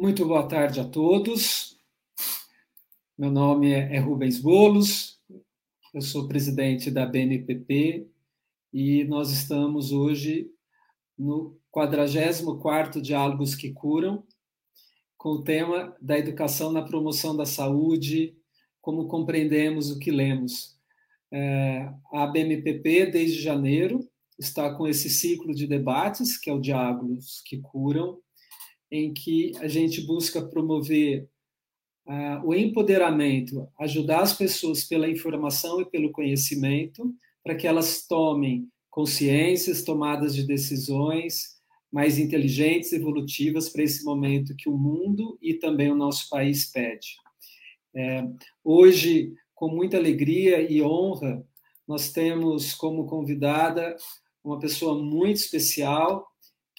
Muito boa tarde a todos. Meu nome é Rubens Bolos, eu sou presidente da BNPP e nós estamos hoje no 44º Diálogos que Curam, com o tema da educação na promoção da saúde, como compreendemos o que lemos. É, a BMPP, desde janeiro, está com esse ciclo de debates, que é o Diálogos que Curam, em que a gente busca promover uh, o empoderamento, ajudar as pessoas pela informação e pelo conhecimento, para que elas tomem consciências, tomadas de decisões mais inteligentes, evolutivas para esse momento que o mundo e também o nosso país pede. É, hoje, com muita alegria e honra, nós temos como convidada uma pessoa muito especial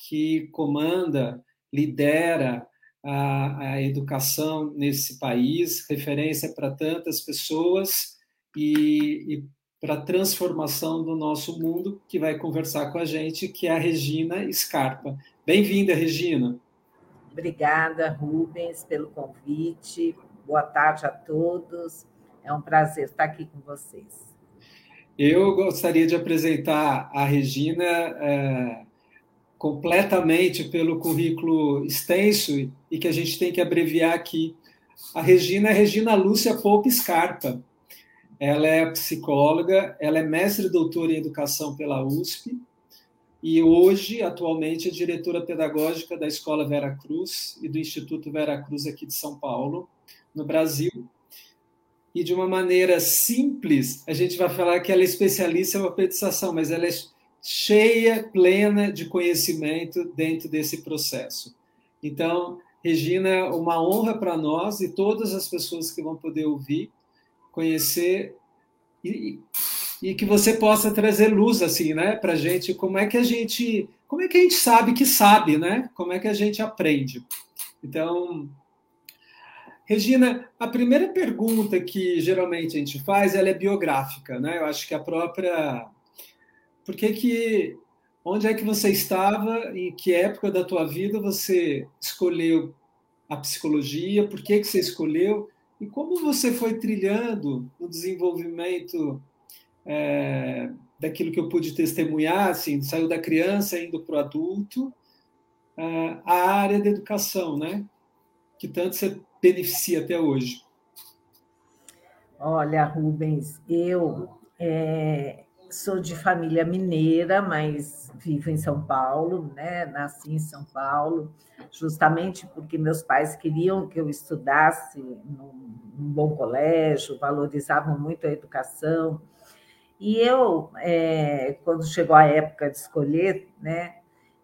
que comanda, lidera a, a educação nesse país, referência para tantas pessoas e, e para a transformação do nosso mundo, que vai conversar com a gente, que é a Regina Scarpa. Bem-vinda, Regina. Obrigada, Rubens, pelo convite. Boa tarde a todos. É um prazer estar aqui com vocês. Eu gostaria de apresentar a Regina é, completamente pelo currículo extenso e que a gente tem que abreviar aqui. A Regina é Regina Lúcia Poupa Scarpa. Ela é psicóloga, ela é mestre e doutora em educação pela USP e hoje, atualmente, é diretora pedagógica da Escola Vera Cruz e do Instituto Vera Cruz aqui de São Paulo, no Brasil e de uma maneira simples, a gente vai falar que ela é especialista em alfabetização, mas ela é cheia, plena de conhecimento dentro desse processo. Então, Regina, uma honra para nós e todas as pessoas que vão poder ouvir, conhecer e, e que você possa trazer luz assim, né, para gente. Como é que a gente, como é que a gente sabe que sabe, né? Como é que a gente aprende? Então, Regina, a primeira pergunta que geralmente a gente faz, ela é biográfica, né? Eu acho que a própria... Por que que... Onde é que você estava? Em que época da tua vida você escolheu a psicologia? Por que que você escolheu? E como você foi trilhando o desenvolvimento é, daquilo que eu pude testemunhar, assim, saiu da criança indo para o adulto, é, a área da educação, né? Que tanto você beneficia até hoje? Olha, Rubens, eu é, sou de família mineira, mas vivo em São Paulo, né? Nasci em São Paulo, justamente porque meus pais queriam que eu estudasse num, num bom colégio, valorizavam muito a educação. E eu, é, quando chegou a época de escolher, né?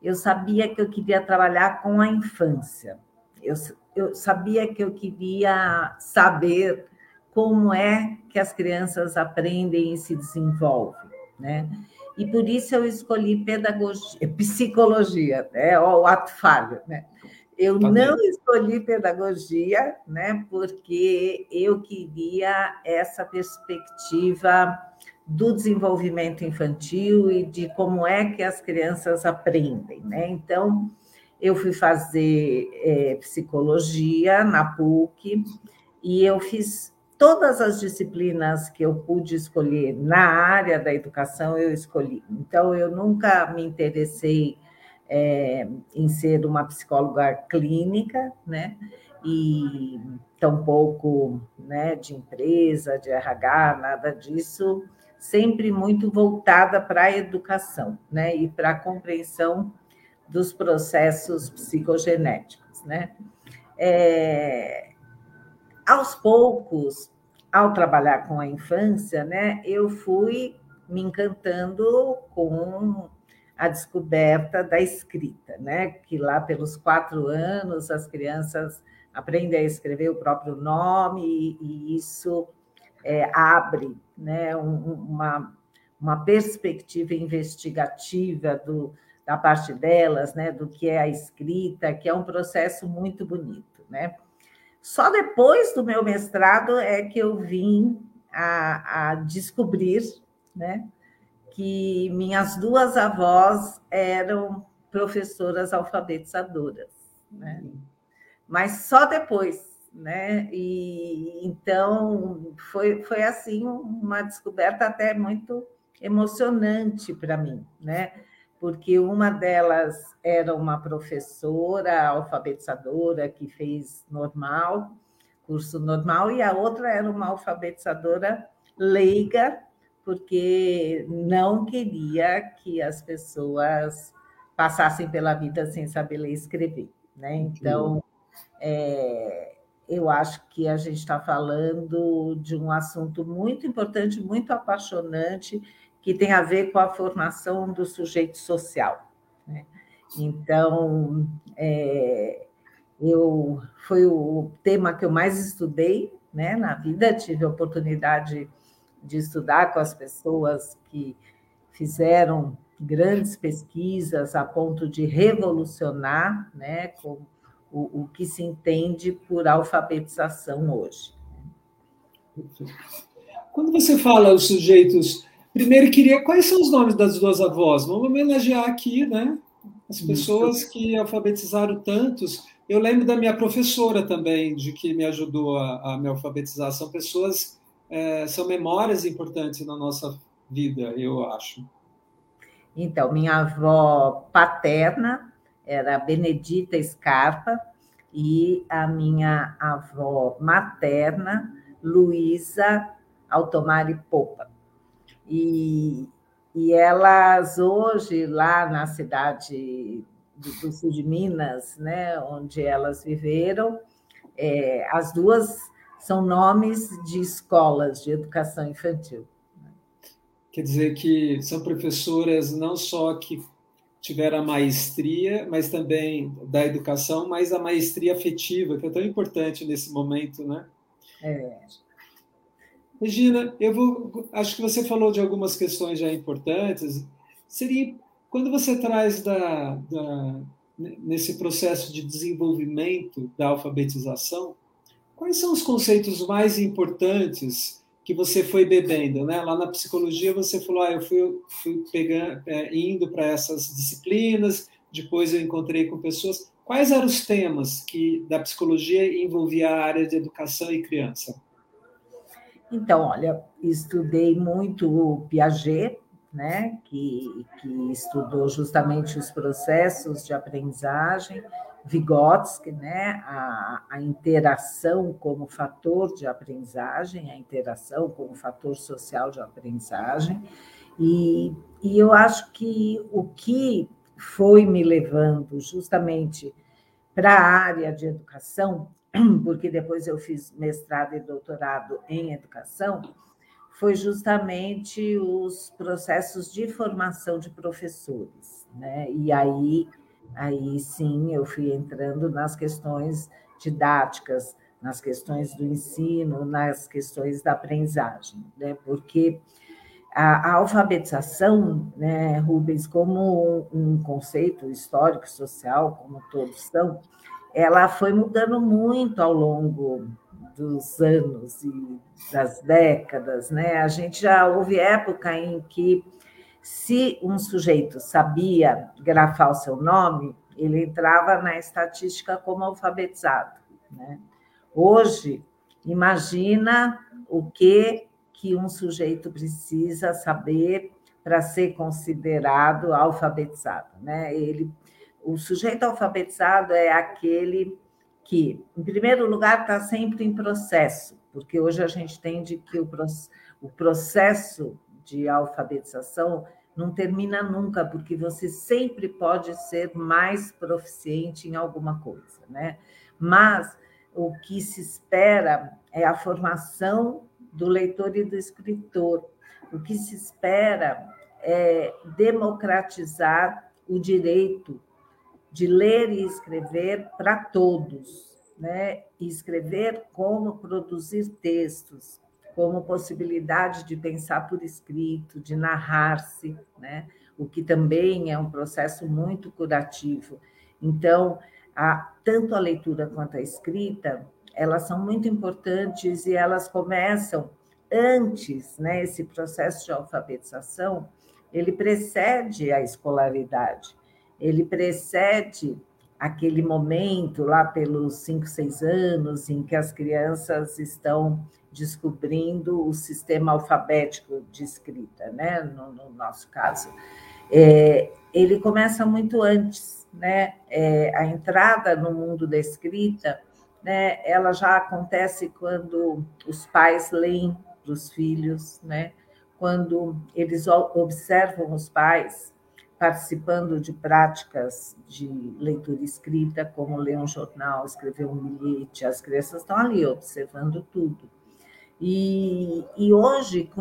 Eu sabia que eu queria trabalhar com a infância. Eu eu sabia que eu queria saber como é que as crianças aprendem e se desenvolvem, né? E por isso eu escolhi pedagogia, psicologia, né? o ato falho, né? Eu tá não escolhi pedagogia, né? Porque eu queria essa perspectiva do desenvolvimento infantil e de como é que as crianças aprendem, né? Então, eu fui fazer é, psicologia na PUC e eu fiz todas as disciplinas que eu pude escolher na área da educação, eu escolhi. Então, eu nunca me interessei é, em ser uma psicóloga clínica, né? E tampouco né, de empresa, de RH, nada disso, sempre muito voltada para a educação, né? E para a compreensão dos processos psicogenéticos, né? É, aos poucos, ao trabalhar com a infância, né, eu fui me encantando com a descoberta da escrita, né? Que lá pelos quatro anos as crianças aprendem a escrever o próprio nome e, e isso é, abre, né? Um, uma, uma perspectiva investigativa do, da parte delas, né, do que é a escrita, que é um processo muito bonito, né? Só depois do meu mestrado é que eu vim a, a descobrir, né, que minhas duas avós eram professoras alfabetizadoras, né? mas só depois, né? E então foi, foi assim uma descoberta até muito emocionante para mim, né? Porque uma delas era uma professora alfabetizadora que fez normal, curso normal, e a outra era uma alfabetizadora leiga, porque não queria que as pessoas passassem pela vida sem saber ler e escrever. Né? Então, é, eu acho que a gente está falando de um assunto muito importante, muito apaixonante, que tem a ver com a formação do sujeito social. Né? Então, é, eu foi o tema que eu mais estudei né, na vida, tive a oportunidade de estudar com as pessoas que fizeram grandes pesquisas a ponto de revolucionar né, com o, o que se entende por alfabetização hoje. Quando você fala os sujeitos, primeiro queria quais são os nomes das duas avós? Vamos homenagear aqui, né? As pessoas que alfabetizaram tantos. Eu lembro da minha professora também, de que me ajudou a, a me alfabetizar. São pessoas, é, são memórias importantes na nossa vida, eu acho. Então, minha avó paterna era Benedita Scarpa e a minha avó materna, Luísa Altomari Popa. E, e elas hoje, lá na cidade do, sul de Minas, né, onde elas viveram, é, as duas são nomes de escolas de educação infantil. Quer dizer que são professoras não só que tiveram a maestria, mas também da educação, mas a maestria afetiva, que é tão importante nesse momento, né? É. Regina, eu vou, acho que você falou de algumas questões já importantes. Seria quando você traz da, da, nesse processo de desenvolvimento da alfabetização, quais são os conceitos mais importantes que você foi bebendo, né? Lá na psicologia você falou, ah, eu fui, fui pegando, é, indo para essas disciplinas, depois eu encontrei com pessoas. Quais eram os temas que da psicologia envolvia a área de educação e criança? Então, olha, estudei muito o Piaget, né, que, que estudou justamente os processos de aprendizagem, Vygotsky, né, a, a interação como fator de aprendizagem, a interação como fator social de aprendizagem, e, e eu acho que o que foi me levando justamente para a área de educação, porque depois eu fiz mestrado e doutorado em educação, foi justamente os processos de formação de professores, né? E aí aí sim eu fui entrando nas questões didáticas, nas questões do ensino, nas questões da aprendizagem, né? porque a, alfabetização, né, Rubens, como um, um conceito histórico, social, como todos são, ela foi mudando muito ao longo dos anos e das décadas, né? A gente já houve época em que se um sujeito sabia grafar o seu nome, ele entrava na estatística como alfabetizado. Né? Hoje, imagina o que, que um sujeito precisa saber para ser considerado alfabetizado. Né? Ele, o sujeito alfabetizado é aquele que, em primeiro lugar, está sempre em processo, porque hoje a gente entende que o, o processo de alfabetização não termina nunca, porque você sempre pode ser mais proficiente em alguma coisa, né? Mas o que se espera é a formação do leitor e do escritor. O que se espera é democratizar o direito de ler e escrever para todos, né? Escrever como produzir textos, como possibilidade de pensar por escrito, de narrar-se, né? o que também é um processo muito curativo. Então, a, tanto a leitura quanto a escrita, elas são muito importantes e elas começam antes, né? Esse processo de alfabetização, ele precede a escolaridade, ele precede aquele momento lá pelos 5, 6 anos em que as crianças estão descobrindo o sistema alfabético de escrita, né? no, no nosso caso. É, ele começa muito antes, né? É, a entrada no mundo da escrita, né? Ela já acontece quando os pais leem para os filhos, né? Quando eles observam os pais participando de práticas de leitura escrita, como ler um jornal, escrever um bilhete, as crianças estão ali observando tudo. E, e hoje,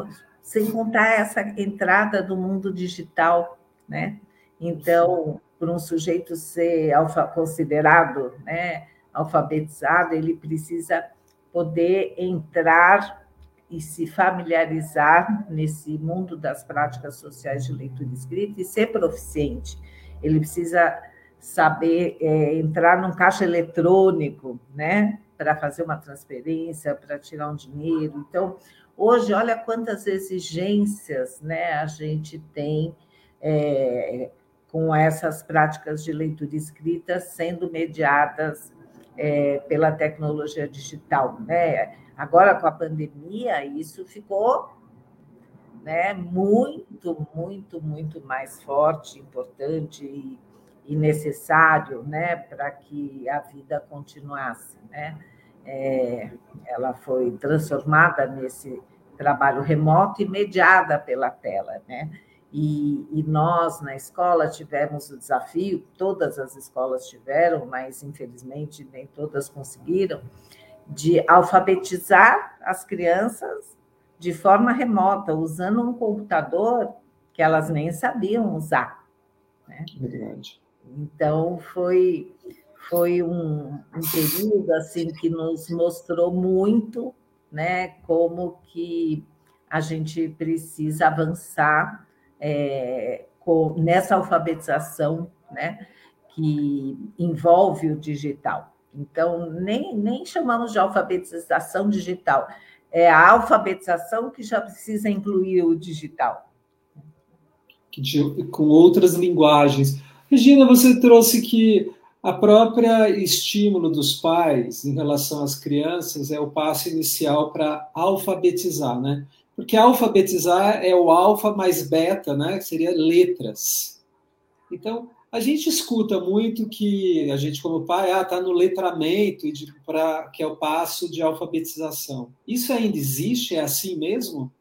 sem contar essa entrada do mundo digital, né? Então, para um sujeito ser alfa, considerado né, alfabetizado, ele precisa poder entrar e se familiarizar nesse mundo das práticas sociais de leitura escrita e ser proficiente. Ele precisa saber é, entrar num caixa eletrônico, né? para fazer uma transferência, para tirar um dinheiro. Então, hoje, olha quantas exigências né, a gente tem é, com essas práticas de leitura escrita sendo mediadas é, pela tecnologia digital. Né? Agora, com a pandemia, isso ficou né, muito, muito, muito mais forte, importante e e necessário né, para que a vida continuasse. Né? É, ela foi transformada nesse trabalho remoto e mediada pela tela. Né? E, e, nós, na escola, tivemos o desafio, todas as escolas tiveram, mas infelizmente nem todas conseguiram, de alfabetizar as crianças de forma remota, usando um computador que elas nem sabiam usar. Né? Verdade. Então, foi, foi um, um período assim que nos mostrou muito né, como que a gente precisa avançar é, com, nessa alfabetização né, que envolve o digital. Então, nem, nem chamamos de alfabetização digital, é a alfabetização que já precisa incluir o digital. Com outras linguagens. Regina, você trouxe que a própria estímulo dos pais em relação às crianças é o passo inicial para alfabetizar, né? Porque alfabetizar é o alfa mais beta, né? Seria letras. Então, a gente escuta muito que a gente, como pai, ah, está no letramento, pra, que é o passo de alfabetização. Isso ainda existe? É assim mesmo?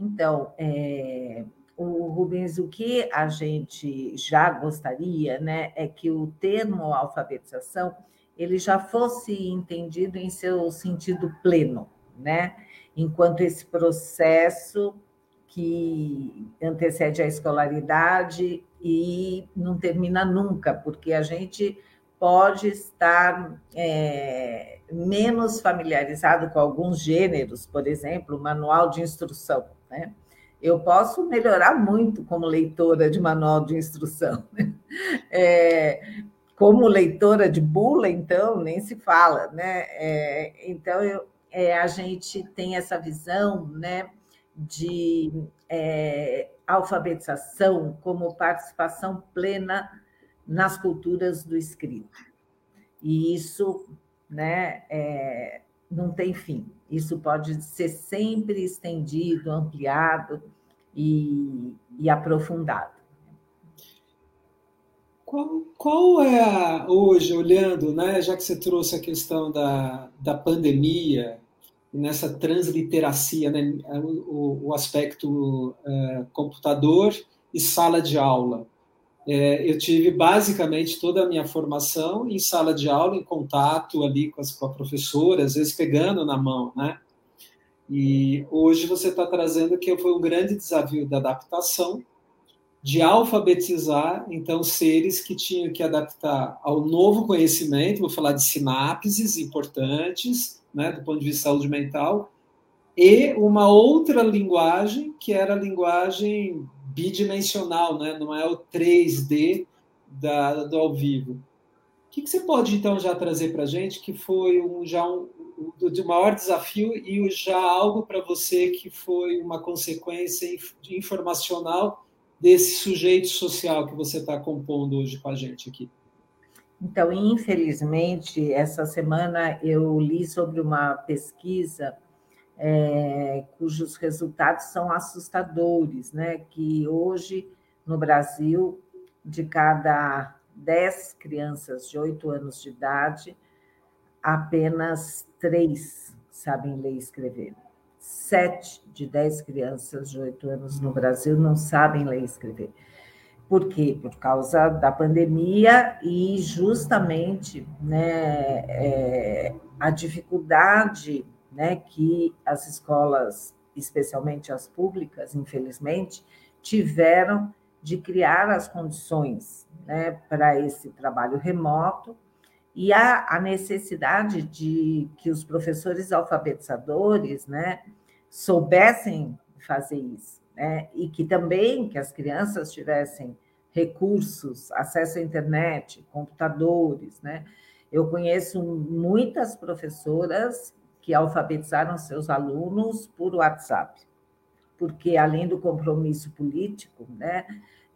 Então, é, o Rubens, o que a gente já gostaria, né, é que o termo alfabetização ele já fosse entendido em seu sentido pleno, né? Enquanto esse processo que antecede a escolaridade e não termina nunca, porque a gente pode estar é, menos familiarizado com alguns gêneros, por exemplo, o manual de instrução, né? eu posso melhorar muito como leitora de manual de instrução. Né? É, como leitora de bula, então, nem se fala, né? É, então, eu, é, a gente tem essa visão, né, de é, alfabetização como participação plena nas culturas do escrito. E isso, né, é, não tem fim. Isso pode ser sempre estendido, ampliado e, e aprofundado. Qual, qual é a, hoje, olhando, né, já que você trouxe a questão da, da pandemia, nessa transliteracia, né, o, o aspecto é, computador e sala de aula. É, eu tive basicamente toda a minha formação em sala de aula, em contato ali com, as, com a professora, às vezes pegando na mão, né? E hoje você está trazendo que foi um grande desafio da adaptação, de alfabetizar, então, seres que tinham que adaptar ao novo conhecimento, vou falar de sinapses importantes, né, do ponto de vista de saúde mental, e uma outra linguagem, que era a linguagem bidimensional, né? não é o 3D da, do ao vivo. O que, que você pode, então, já trazer para a gente que foi um, já um, de maior desafio e já algo para você que foi uma consequência informacional desse sujeito social que você está compondo hoje com a gente aqui? Então, infelizmente, essa semana eu li sobre uma pesquisa é, cujos resultados são assustadores, né? Que hoje, no Brasil, de cada 10 crianças de 8 anos de idade, apenas 3 sabem ler e escrever. 7 de 10 crianças de 8 anos no Brasil não sabem ler e escrever. Por quê? Por causa da pandemia e justamente né, é, a dificuldade né, que as escolas, especialmente as públicas, infelizmente, tiveram de criar as condições né, para esse trabalho remoto e a, a, necessidade de que os professores alfabetizadores né, soubessem fazer isso né? e que também que as crianças tivessem recursos, acesso à internet, computadores, né? Eu conheço muitas professoras que alfabetizaram seus alunos por WhatsApp, porque além do compromisso político, né,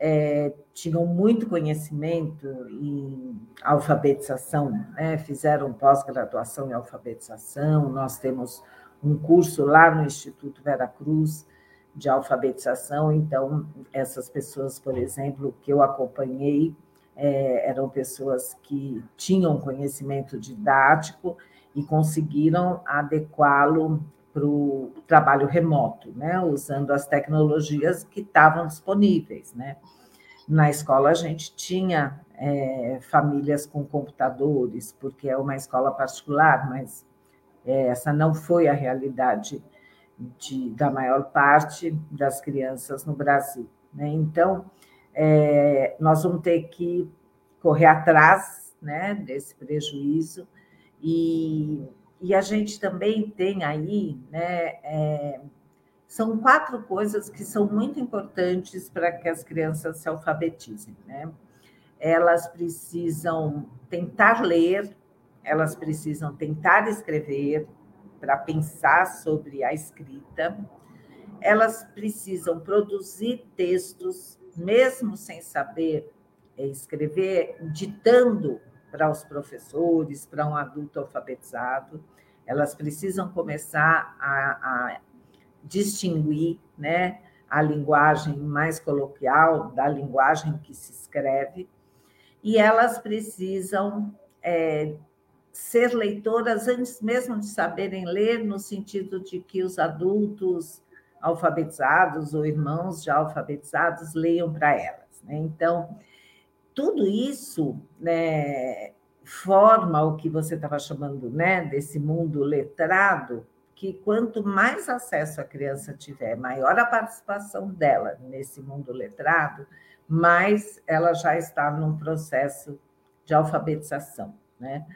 é, tinham muito conhecimento em alfabetização, né, fizeram pós-graduação em alfabetização, nós temos um curso lá no Instituto Vera Cruz de alfabetização, então, essas pessoas, por exemplo, que eu acompanhei, é, eram pessoas que tinham conhecimento didático e conseguiram adequá-lo para o trabalho remoto, né? usando as tecnologias que estavam disponíveis. Né? Na escola, a gente tinha é, famílias com computadores, porque é uma escola particular, mas é, essa não foi a realidade de, da maior parte das crianças no Brasil. Né? Então, é, nós vamos ter que correr atrás né, desse prejuízo e, e a gente também tem aí, né, é, são quatro coisas que são muito importantes para que as crianças se alfabetizem. Né? Elas precisam tentar ler, elas precisam tentar escrever, para pensar sobre a escrita, elas precisam produzir textos, mesmo sem saber eh, escrever, ditando para os professores, para um adulto alfabetizado. Elas precisam começar a, a distinguir né, a linguagem mais coloquial da linguagem que se escreve, e elas precisam é, ser leitoras antes mesmo de saberem ler, no sentido de que os adultos alfabetizados ou irmãos já alfabetizados leiam para elas. Né? Então, tudo isso né, forma o que você estava chamando né, desse mundo letrado, que quanto mais acesso a criança tiver, maior a participação dela nesse mundo letrado, mais ela já está num processo de alfabetização. Né?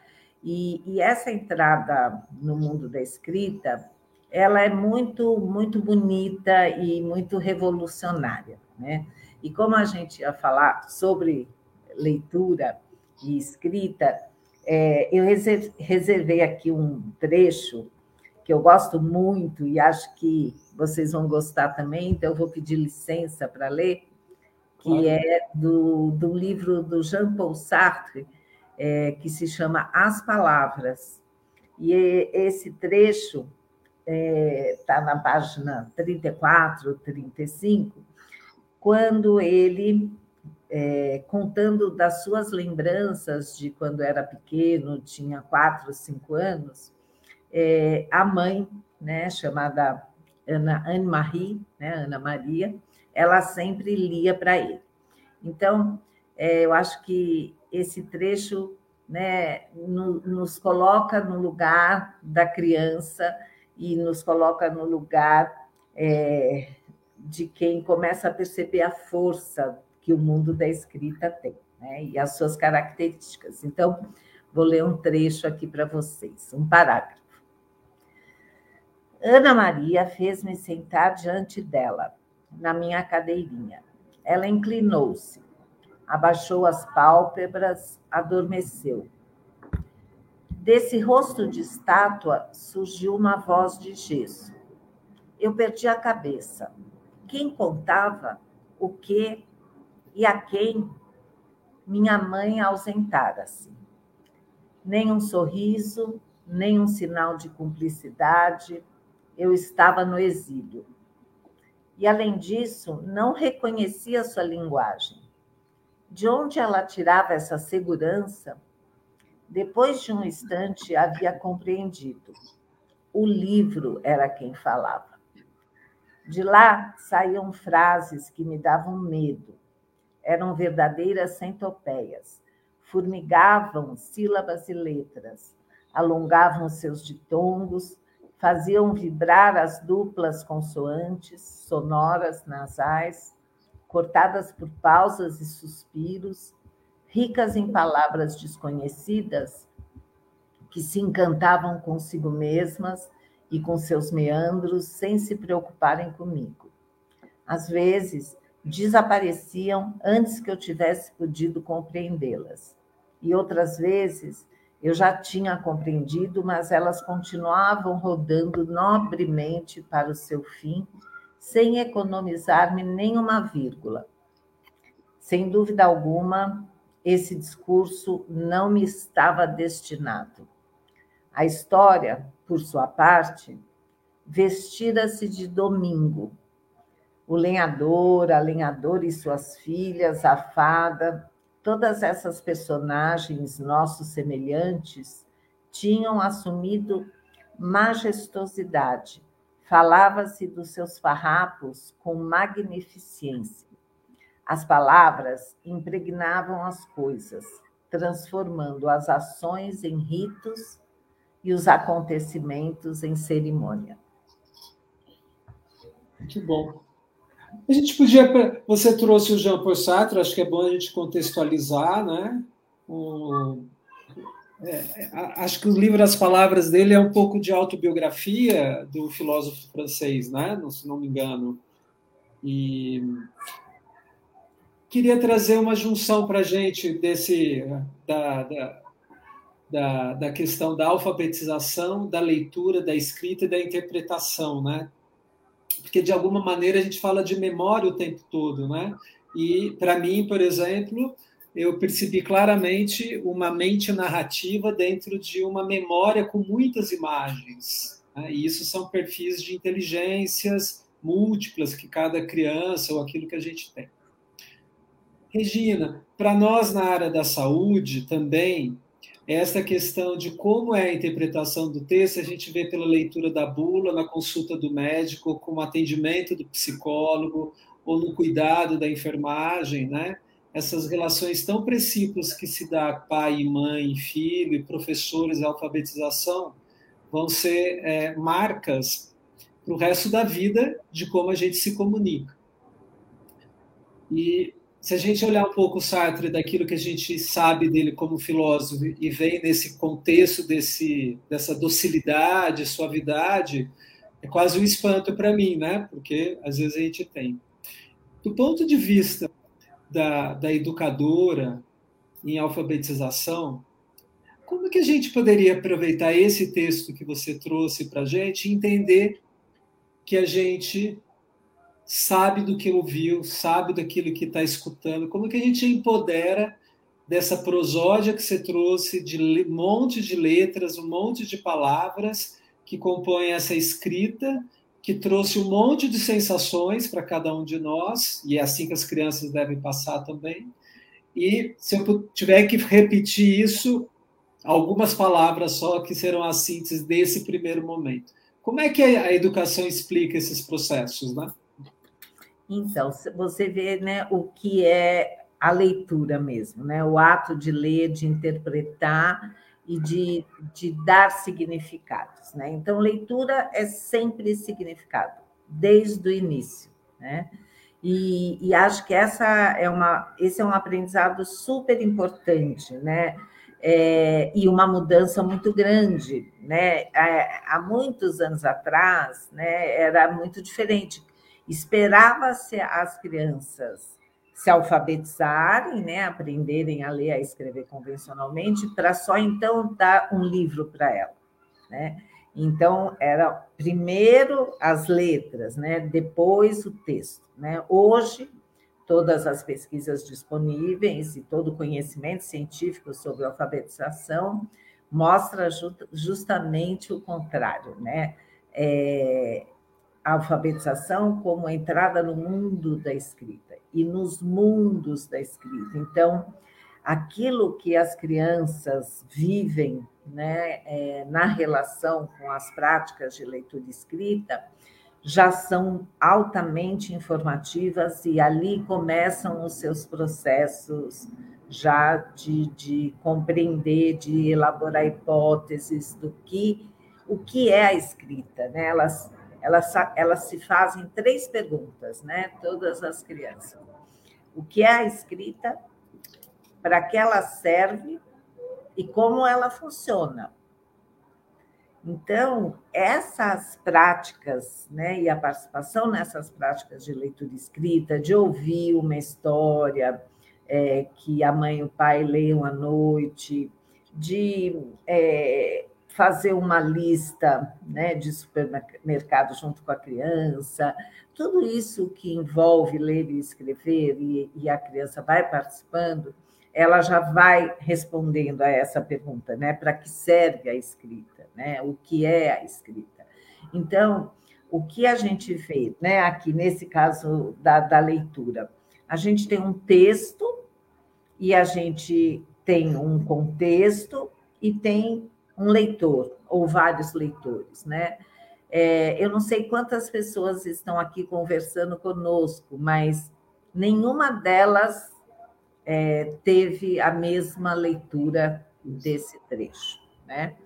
E, e, essa entrada no mundo da escrita, ela é muito, muito bonita e muito revolucionária, né? E como a gente ia falar sobre leitura e escrita, é, eu reservei aqui um trecho que eu gosto muito e acho que vocês vão gostar também, então eu vou pedir licença para ler, que é do, do livro do Jean-Paul Sartre, é, que se chama As Palavras. E esse trecho está é, tá na página 34, 35, quando ele, é, contando das suas lembranças de quando era pequeno, tinha quatro, cinco anos, é, a mãe, né, chamada Ana Anne-Marie, né, Ana Maria, ela sempre lia para ele. Então, é, eu acho que esse trecho né, no, nos coloca no lugar da criança e nos coloca no lugar é, de quem começa a perceber a força que o mundo da escrita tem né, e as suas características. Então, vou ler um trecho aqui para vocês, um parágrafo. Ana Maria fez-me sentar diante dela, na minha cadeirinha. Ela inclinou-se abaixou as pálpebras, adormeceu. Desse rosto de estátua surgiu uma voz de gesso. Eu perdi a cabeça. Quem contava? O que e a quem? minha mãe ausentara-se. Nem um sorriso, nem um sinal de cumplicidade, eu estava no exílio. E, além disso, não reconhecia sua linguagem. De onde ela tirava essa segurança? Depois de um instante, havia compreendido. O livro era quem falava. De lá saíam frases que me davam medo. Eram verdadeiras centopeias. Formigavam sílabas e letras, alongavam seus ditongos, faziam vibrar as duplas consoantes, sonoras, nasais, cortadas por pausas e suspiros, ricas em palavras desconhecidas, que se encantavam consigo mesmas e com seus meandros sem se preocuparem comigo. Às vezes, desapareciam antes que eu tivesse podido compreendê-las. E outras vezes, eu já tinha compreendido, mas elas continuavam rodando nobremente para o seu fim, sem economizar-me nenhuma vírgula. Sem dúvida alguma, esse discurso não me estava destinado. A história, por sua parte, vestira-se de domingo. O lenhador, a lenhadora e suas filhas, a fada, todas essas personagens nossos semelhantes tinham assumido majestosidade. Falava-se dos seus farrapos com magnificência. As palavras impregnavam as coisas, transformando as ações em ritos e os acontecimentos em cerimônia. Muito bom. A gente podia. Você trouxe o Jean Paul Sartre, acho que é bom a gente contextualizar, né? O, é, acho que o livro As Palavras dele é um pouco de autobiografia do filósofo francês, né? Se não me engano. E queria trazer uma junção para a gente desse da, da, da, da questão da alfabetização, da leitura, da escrita e da interpretação, né? Porque de alguma maneira a gente fala de memória o tempo todo, né? E para mim, por exemplo, eu percebi claramente uma mente narrativa dentro de uma memória com muitas imagens. Né? E isso são perfis de inteligências múltiplas que cada criança ou aquilo que a gente tem. Regina, para nós na área da saúde também, essa questão de como é a interpretação do texto, a gente vê pela leitura da bula, na consulta do médico, com o atendimento do psicólogo, ou no cuidado da enfermagem, né? Essas relações tão precípias que se dá pai mãe, filho, professores, alfabetização, vão ser é, marcas para o resto da vida de como a gente se comunica. E se a gente olhar um pouco o Sartre daquilo que a gente sabe dele como filósofo e vem nesse contexto desse, dessa docilidade, suavidade, é quase um espanto para mim, né? Porque às vezes a gente tem. Do ponto de vista da, da educadora em alfabetização, como que a gente poderia aproveitar esse texto que você trouxe para a gente e entender que a gente sabe do que ouviu, sabe daquilo que está escutando. Como que a gente empodera dessa prosódia que você trouxe de um monte de letras, um monte de palavras que compõem essa escrita, que trouxe um monte de sensações para cada um de nós, e é assim que as crianças devem passar também. E se eu tiver que repetir isso, algumas palavras só que serão as síntese desse primeiro momento. Como é que a educação explica esses processos, né? Então, você vê né, o que é a leitura mesmo, né? o ato de ler, de interpretar e de, de dar significados. Né? Então, leitura é sempre significado, desde o início. Né? E, e, acho que essa é uma, esse é um aprendizado super importante, né? É, e uma mudança muito grande, né? É, há muitos anos atrás, né, era muito diferente Esperava-se as crianças se alfabetizarem, né, aprenderem a ler, a escrever convencionalmente, para só então dar um livro para ela, né? Então era primeiro as letras, né, depois o texto, né? Hoje todas as pesquisas disponíveis e todo o conhecimento científico sobre alfabetização mostra justamente o contrário, né? É, a alfabetização como entrada no mundo da escrita e nos mundos da escrita. Então, aquilo que as crianças vivem né, é, na relação com as práticas de leitura e escrita já são altamente informativas e ali começam os seus processos já de, de compreender, de elaborar hipóteses do que o que é a escrita, né? Elas, elas, elas se fazem três perguntas, né? Todas as crianças. O que é a escrita? Para que ela serve e como ela funciona? Então, essas práticas, né, e a participação nessas práticas de leitura escrita, de ouvir uma história, é, que a mãe e o pai leiam à noite, de é, fazer uma lista né, de supermercado junto com a criança, tudo isso que envolve ler e escrever, e, e a criança vai participando, ela já vai respondendo a essa pergunta, né? Para que serve a escrita, né? O que é a escrita? Então, o que a gente vê, né? Aqui nesse caso da, da leitura, a gente tem um texto e a gente tem um contexto e tem um leitor, ou vários leitores, né? É, eu não sei quantas pessoas estão aqui conversando conosco, mas nenhuma delas é, teve a mesma leitura desse trecho, né?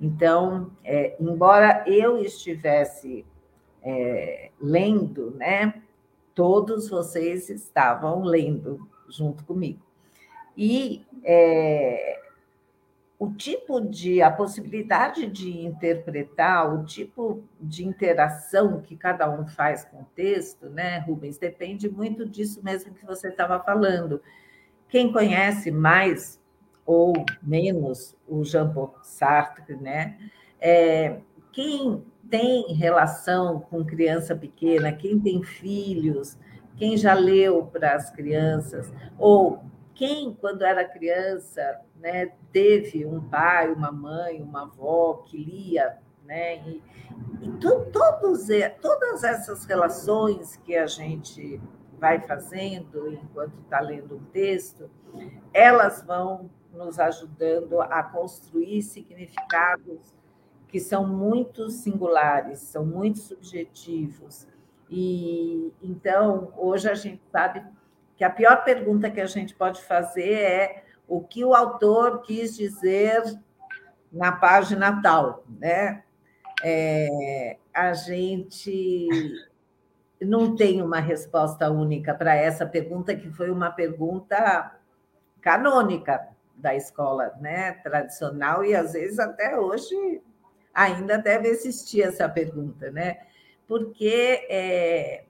Então, é, embora eu estivesse é, lendo, né? Todos vocês estavam lendo junto comigo. E é, o tipo de, a possibilidade de interpretar, o tipo de interação que cada um faz com o texto, né, Rubens, depende muito disso mesmo que você estava falando. Quem conhece mais ou menos o Jean-Paul Sartre, né, é, quem tem relação com criança pequena, quem tem filhos, quem já leu para as crianças, ou quem, quando era criança, né, teve um pai, uma mãe, uma avó que lia, né, e, e to, todos, todas essas relações que a gente vai fazendo enquanto está lendo um texto, elas vão nos ajudando a construir significados que são muito singulares, são muito subjetivos. E então, hoje a gente sabe que a pior pergunta que a gente pode fazer é o que o autor quis dizer na página tal, né? É, a gente não tem uma resposta única para essa pergunta, que foi uma pergunta canônica da escola né, tradicional, e às vezes até hoje ainda deve existir essa pergunta, né? Porque é,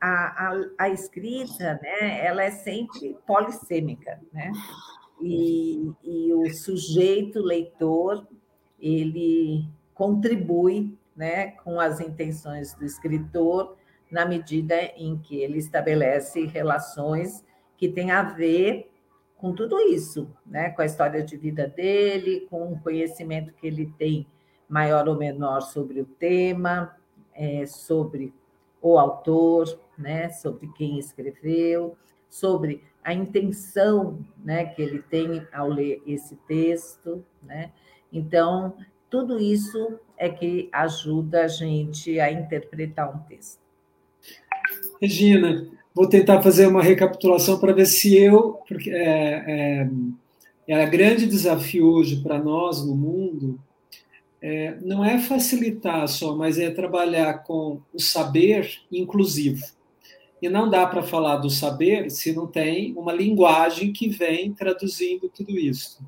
a, a, a, escrita, né, ela é sempre polissêmica, né? E, e o sujeito leitor, ele contribui, né, com as intenções do escritor, na medida em que ele estabelece relações que têm a ver com tudo isso, né? com a história de vida dele, com o conhecimento que ele tem maior ou menor sobre o tema, é, sobre o autor, né, sobre quem escreveu, sobre a intenção né, que ele tem ao ler esse texto. Né? Então, tudo isso é que ajuda a gente a interpretar um texto. Regina, vou tentar fazer uma recapitulação para ver se eu, porque é, é, é grande desafio hoje para nós no mundo é, não é facilitar só, mas é trabalhar com o saber inclusivo. E não dá para falar do saber se não tem uma linguagem que vem traduzindo tudo isso.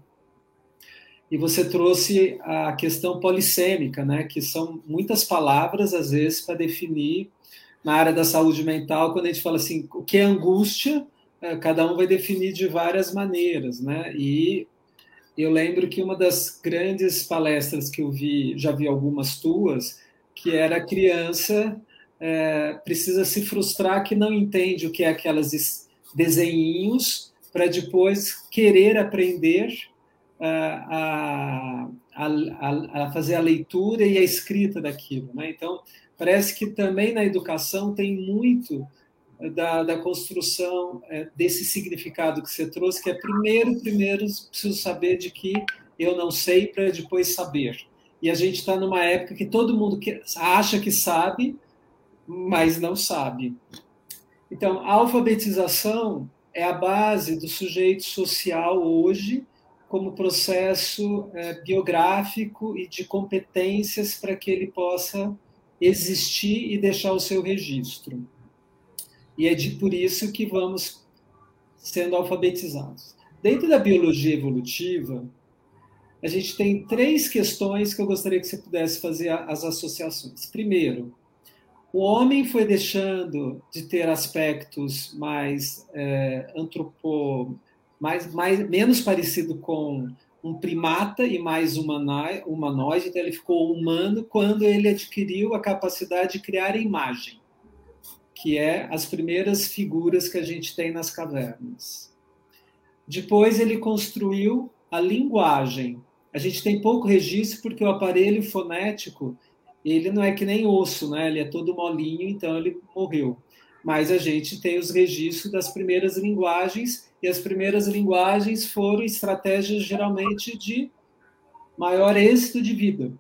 E você trouxe a questão polissêmica, né, que são muitas palavras, às vezes, para definir na área da saúde mental, quando a gente fala assim, o que é angústia, é, cada um vai definir de várias maneiras, né? E eu lembro que uma das grandes palestras que eu vi, já vi algumas tuas, que era a criança é, precisa se frustrar que não entende o que é aquelas desenhinhos para depois querer aprender a, a, a, fazer a leitura e a escrita daquilo. Né? Então, parece que também na educação tem muito da, da construção é, desse significado que você trouxe, que é primeiro, primeiro preciso saber de que eu não sei para depois saber. E a gente está numa época que todo mundo acha que sabe, mas não sabe. Então, a alfabetização é a base do sujeito social hoje como processo é, biográfico e de competências para que ele possa existir e deixar o seu registro. E é de por isso que vamos sendo alfabetizados. Dentro da biologia evolutiva, a gente tem três questões que eu gostaria que você pudesse fazer as associações. Primeiro, o homem foi deixando de ter aspectos mais é, antropo mais, mais, menos parecido com um primata e mais humanoide, então ele ficou humano quando ele adquiriu a capacidade de criar imagem, que é as primeiras figuras que a gente tem nas cavernas. Depois ele construiu a linguagem. A gente tem pouco registro porque o aparelho fonético ele não é que nem osso, né? Ele é todo molinho, então ele morreu. Mas a gente tem os registros das primeiras linguagens e as primeiras linguagens foram estratégias geralmente de maior êxito de vida.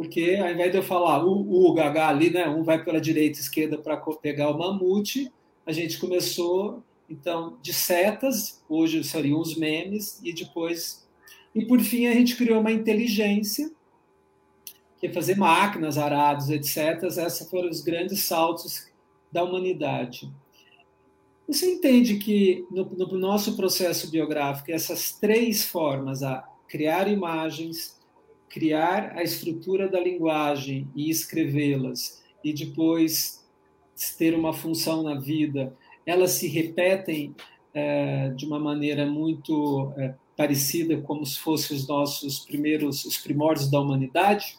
Porque ao invés de eu falar o, o H ali, né, um vai pela direita e esquerda para pegar o mamute, a gente começou então de setas, hoje seriam os memes, e depois. E por fim a gente criou uma inteligência, que é fazer máquinas, arados, etc. Esses foram os grandes saltos da humanidade. Você entende que no, no, nosso processo biográfico, essas três formas, a criar imagens, criar a estrutura da linguagem e escrevê-las, e depois ter uma função na vida, elas se repetem é, de uma maneira muito é, parecida como se fossem os nossos primeiros, os primórdios da humanidade?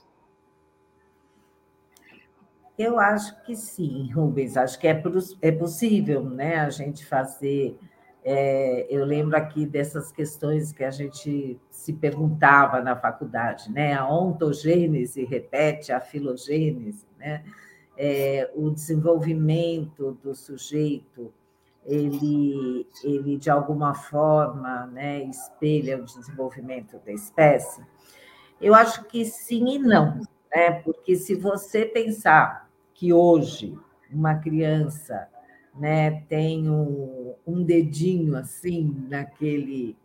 Eu acho que sim, Rubens, acho que é, é possível né, a gente fazer. É, eu lembro aqui dessas questões que a gente se perguntava na faculdade, né? A ontogênese repete a filogênese, né? É, o desenvolvimento do sujeito, ele, ele de alguma forma né, espelha o desenvolvimento da espécie? Eu acho que sim e não, né? Porque se você pensar que hoje uma criança né, tem um, um dedinho assim naquele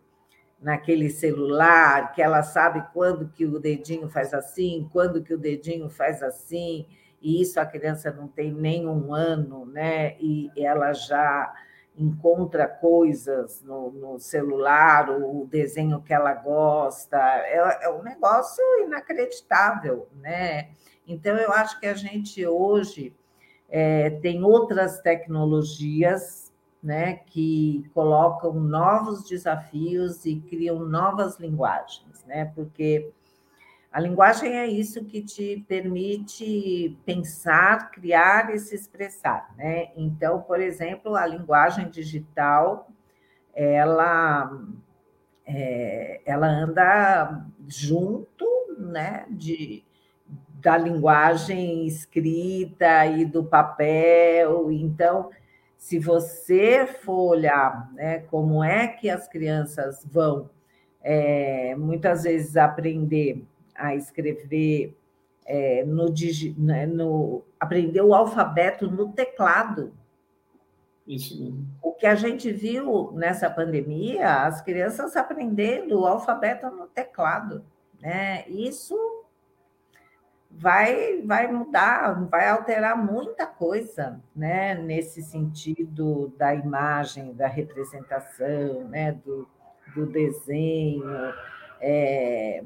naquele celular, que ela sabe quando que o dedinho faz assim, quando que o dedinho faz assim, e isso a criança não tem nem um ano, né? E ela já encontra coisas no, no celular, o desenho que ela gosta, é, é um negócio inacreditável, né? Então, eu acho que a gente hoje é, tem outras tecnologias né, que colocam novos desafios e criam novas linguagens, né? Porque a linguagem é isso que te permite pensar, criar e se expressar, né? Então, por exemplo, a linguagem digital, ela, é, ela anda junto, né, de, da linguagem escrita e do papel. Então, se você for olhar né, como é que as crianças vão é, muitas vezes aprender a escrever é, no, né, no aprender o alfabeto no teclado. Isso mesmo. O que a gente viu nessa pandemia, as crianças aprendendo o alfabeto no teclado, né? Isso vai, vai mudar, vai alterar muita coisa, né? Nesse sentido da imagem, da representação, né? Do, do desenho, é,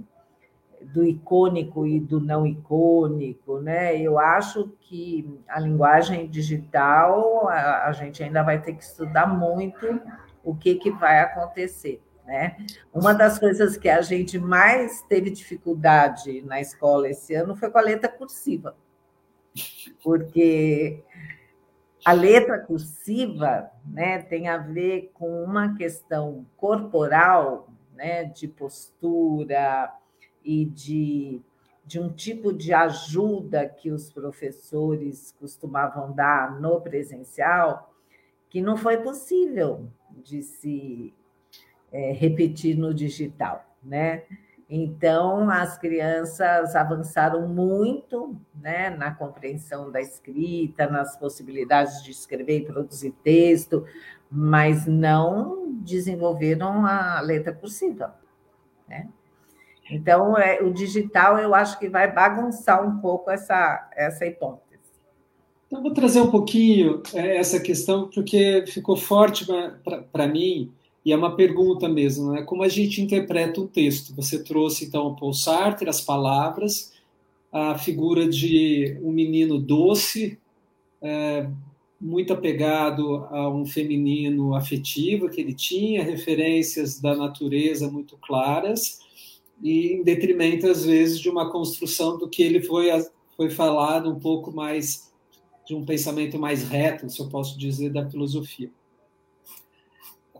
do icônico e do não icônico, né? Eu acho que a linguagem digital a, a gente ainda vai ter que estudar muito o que, que vai acontecer. Né? Uma das coisas que a gente mais teve dificuldade na escola esse ano foi com a letra cursiva, porque A letra cursiva né, tem a ver com uma questão corporal, né, de postura e de, de um tipo de ajuda que os professores costumavam dar no presencial, que não foi possível de se é, repetir no digital, né? Então, as crianças avançaram muito né, na compreensão da escrita, nas possibilidades de escrever e produzir texto, mas não desenvolveram a letra cursiva. Né? Então, é, o digital eu acho que vai bagunçar um pouco essa, essa hipótese. Então, vou trazer um pouquinho é, essa questão, porque ficou forte para mim e é uma pergunta mesmo, né? Como a gente interpreta um texto? Você trouxe então Paul Sartre, as palavras, a figura de um menino doce, é, muito apegado a um feminino afetivo que ele tinha, referências da natureza muito claras, e em detrimento, às vezes, de uma construção do que ele foi, foi falado um pouco mais, de um pensamento mais reto, se eu posso dizer, da filosofia.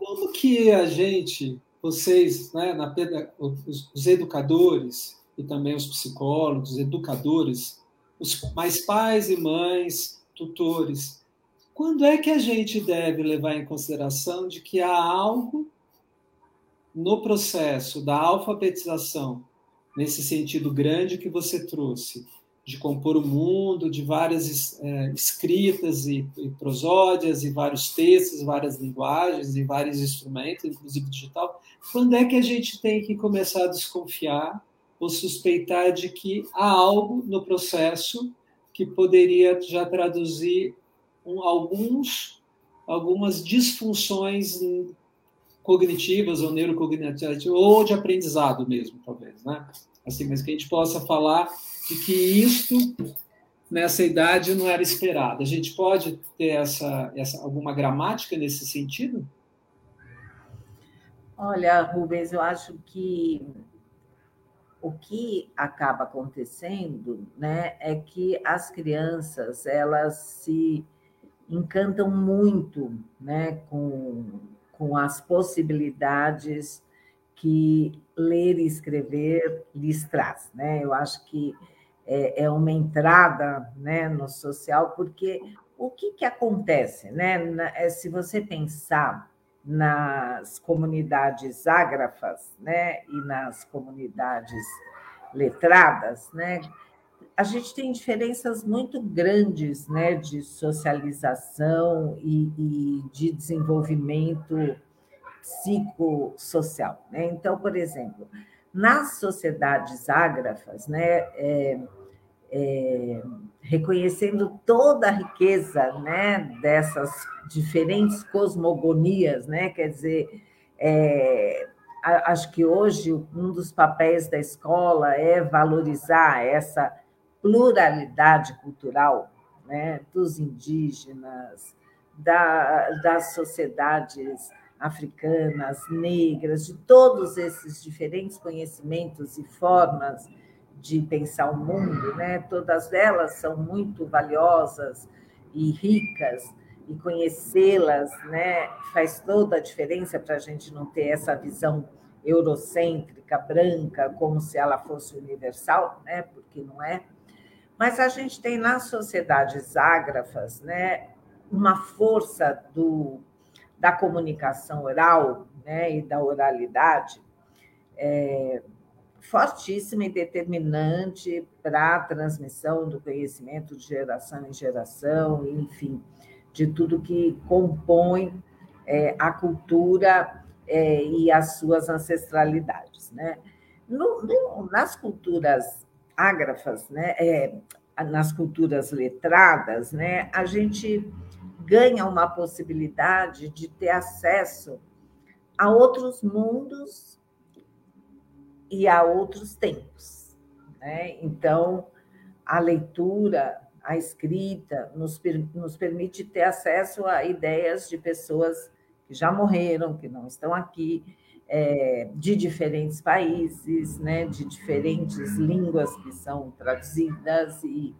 Como que a gente, vocês, né, na, os, os educadores e também os psicólogos, educadores, os mais pais e mães, tutores, quando é que a gente deve levar em consideração de que há algo no processo da alfabetização, nesse sentido grande que você trouxe, de compor o mundo, de várias é, escritas e, e, prosódias, e vários textos, várias linguagens, e vários instrumentos, inclusive digital, quando é que a gente tem que começar a desconfiar ou suspeitar de que há algo no processo que poderia já traduzir um, alguns, algumas disfunções cognitivas ou neurocognitivas, ou de aprendizado mesmo, talvez, né? Assim, mas que a gente possa falar de que isto nessa idade não era esperado. A gente pode ter essa, essa alguma gramática nesse sentido? Olha, Rubens, eu acho que o que acaba acontecendo, né, é que as crianças elas se encantam muito, né, com, com as possibilidades que ler e escrever lhes traz, né? Eu acho que é, é uma entrada, né, no social, porque o que que acontece, né? É, se você pensar nas comunidades ágrafas, né, e nas comunidades letradas, né, a gente tem diferenças muito grandes, né, de socialização e, e de desenvolvimento psicossocial. Né? Então, por exemplo, nas sociedades ágrafas, né, é, é, reconhecendo toda a riqueza né, dessas diferentes cosmogonias, né, quer dizer, é, acho que hoje um dos papéis da escola é valorizar essa pluralidade cultural né, dos indígenas, da, das sociedades africanas, negras, de todos esses diferentes conhecimentos e formas de pensar o mundo, né? Todas elas são muito valiosas e ricas e conhecê-las, né? Faz toda a diferença para a gente não ter essa visão eurocêntrica, branca, como se ela fosse universal, né? Porque não é. Mas a gente tem nas sociedades ágrafas, né? Uma força do da comunicação oral né, e da oralidade é fortíssima e determinante para a transmissão do conhecimento de geração em geração, enfim, de tudo que compõe é, a cultura é, e as suas ancestralidades. Né? No, no, nas culturas ágrafas, né, é, nas culturas letradas, né, a gente ganha uma possibilidade de ter acesso a outros mundos e a outros tempos. Né? Então, a leitura, a escrita, nos, nos permite ter acesso a ideias de pessoas que já morreram, que não estão aqui, é, de diferentes países, né, de diferentes línguas que são traduzidas, e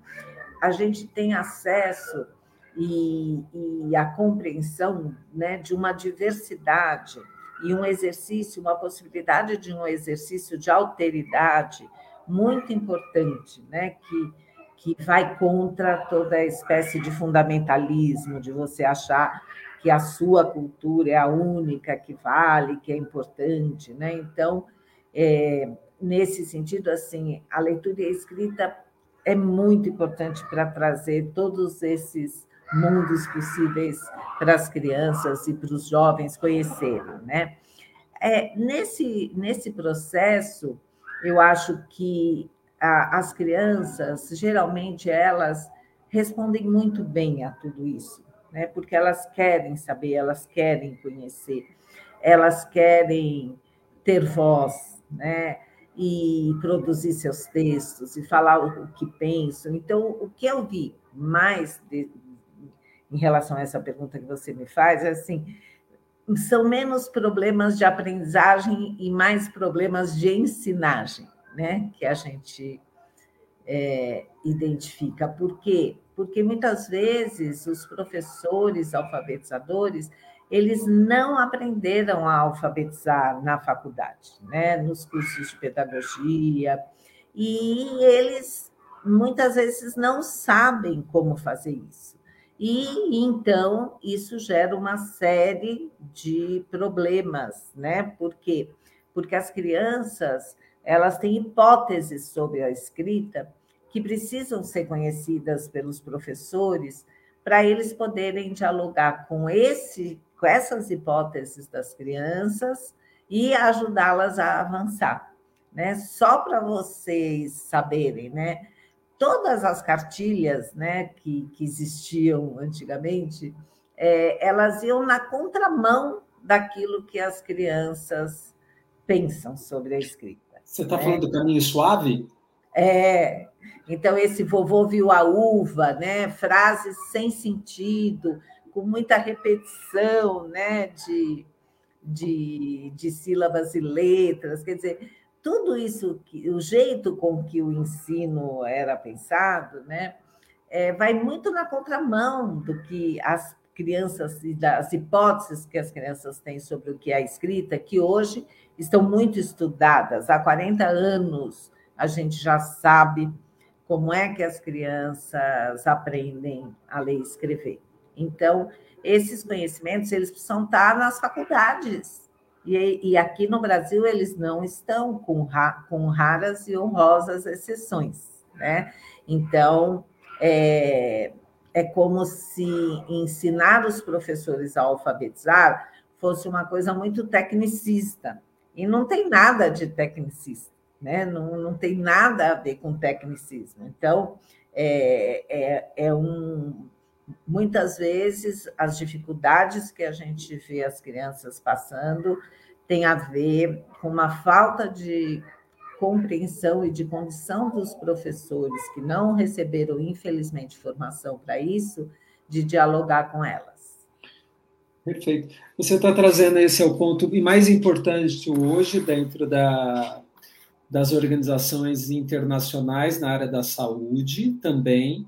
a gente tem acesso e, e a compreensão né, de uma diversidade e um exercício, uma possibilidade de um exercício de alteridade muito importante, né, que, que vai contra toda espécie de fundamentalismo, de você achar que a sua cultura é a única que vale, que é importante, né? Então, é, nesse sentido, assim, a leitura e a escrita é muito importante para trazer todos esses mundos possíveis para as crianças e para os jovens conhecerem, né? É, nesse, nesse processo, eu acho que a, as crianças, geralmente, elas respondem muito bem a tudo isso, né? porque elas querem saber, elas querem conhecer, elas querem ter voz, né? e produzir seus textos e falar o que pensam. Então, o que eu vi mais de, em relação a essa pergunta que você me faz é assim: são menos problemas de aprendizagem e mais problemas de ensinagem, né? Que a gente é, identifica. Por quê? Porque muitas vezes os professores alfabetizadores eles não aprenderam a alfabetizar na faculdade, né? nos cursos de pedagogia, e eles muitas vezes não sabem como fazer isso. E então isso gera uma série de problemas, né? Por quê? Porque as crianças, elas têm hipóteses sobre a escrita que precisam ser conhecidas pelos professores para eles poderem dialogar com esse com essas hipóteses das crianças e ajudá-las a avançar, né? Só para vocês saberem, né? Todas as cartilhas, né, que, que existiam antigamente, é, elas iam na contramão daquilo que as crianças pensam sobre a escrita. Você está né? falando do caminho suave? É. Então, esse vovô viu a uva, né? Frases sem sentido, com muita repetição né, de, de, de sílabas e letras, quer dizer, tudo isso, o jeito com que o ensino era pensado, né, é, vai muito na contramão do que as crianças e das hipóteses que as crianças têm sobre o que é escrita, que hoje estão muito estudadas. Há 40 anos a gente já sabe como é que as crianças aprendem a ler e escrever. Então, esses conhecimentos eles precisam estar nas faculdades. E, e aqui no Brasil eles não estão, com, ra, com raras e honrosas exceções. Né? Então, é, é como se ensinar os professores a alfabetizar fosse uma coisa muito tecnicista. E não tem nada de tecnicista, né? não, não tem nada a ver com tecnicismo. Então, é, é, é um, muitas vezes as dificuldades que a gente vê as crianças passando tem a ver com uma falta de compreensão e de condição dos professores que não receberam, infelizmente, formação para isso, de dialogar com elas. Perfeito. Você está trazendo esse é o ponto mais importante hoje dentro da, das organizações internacionais na área da saúde também.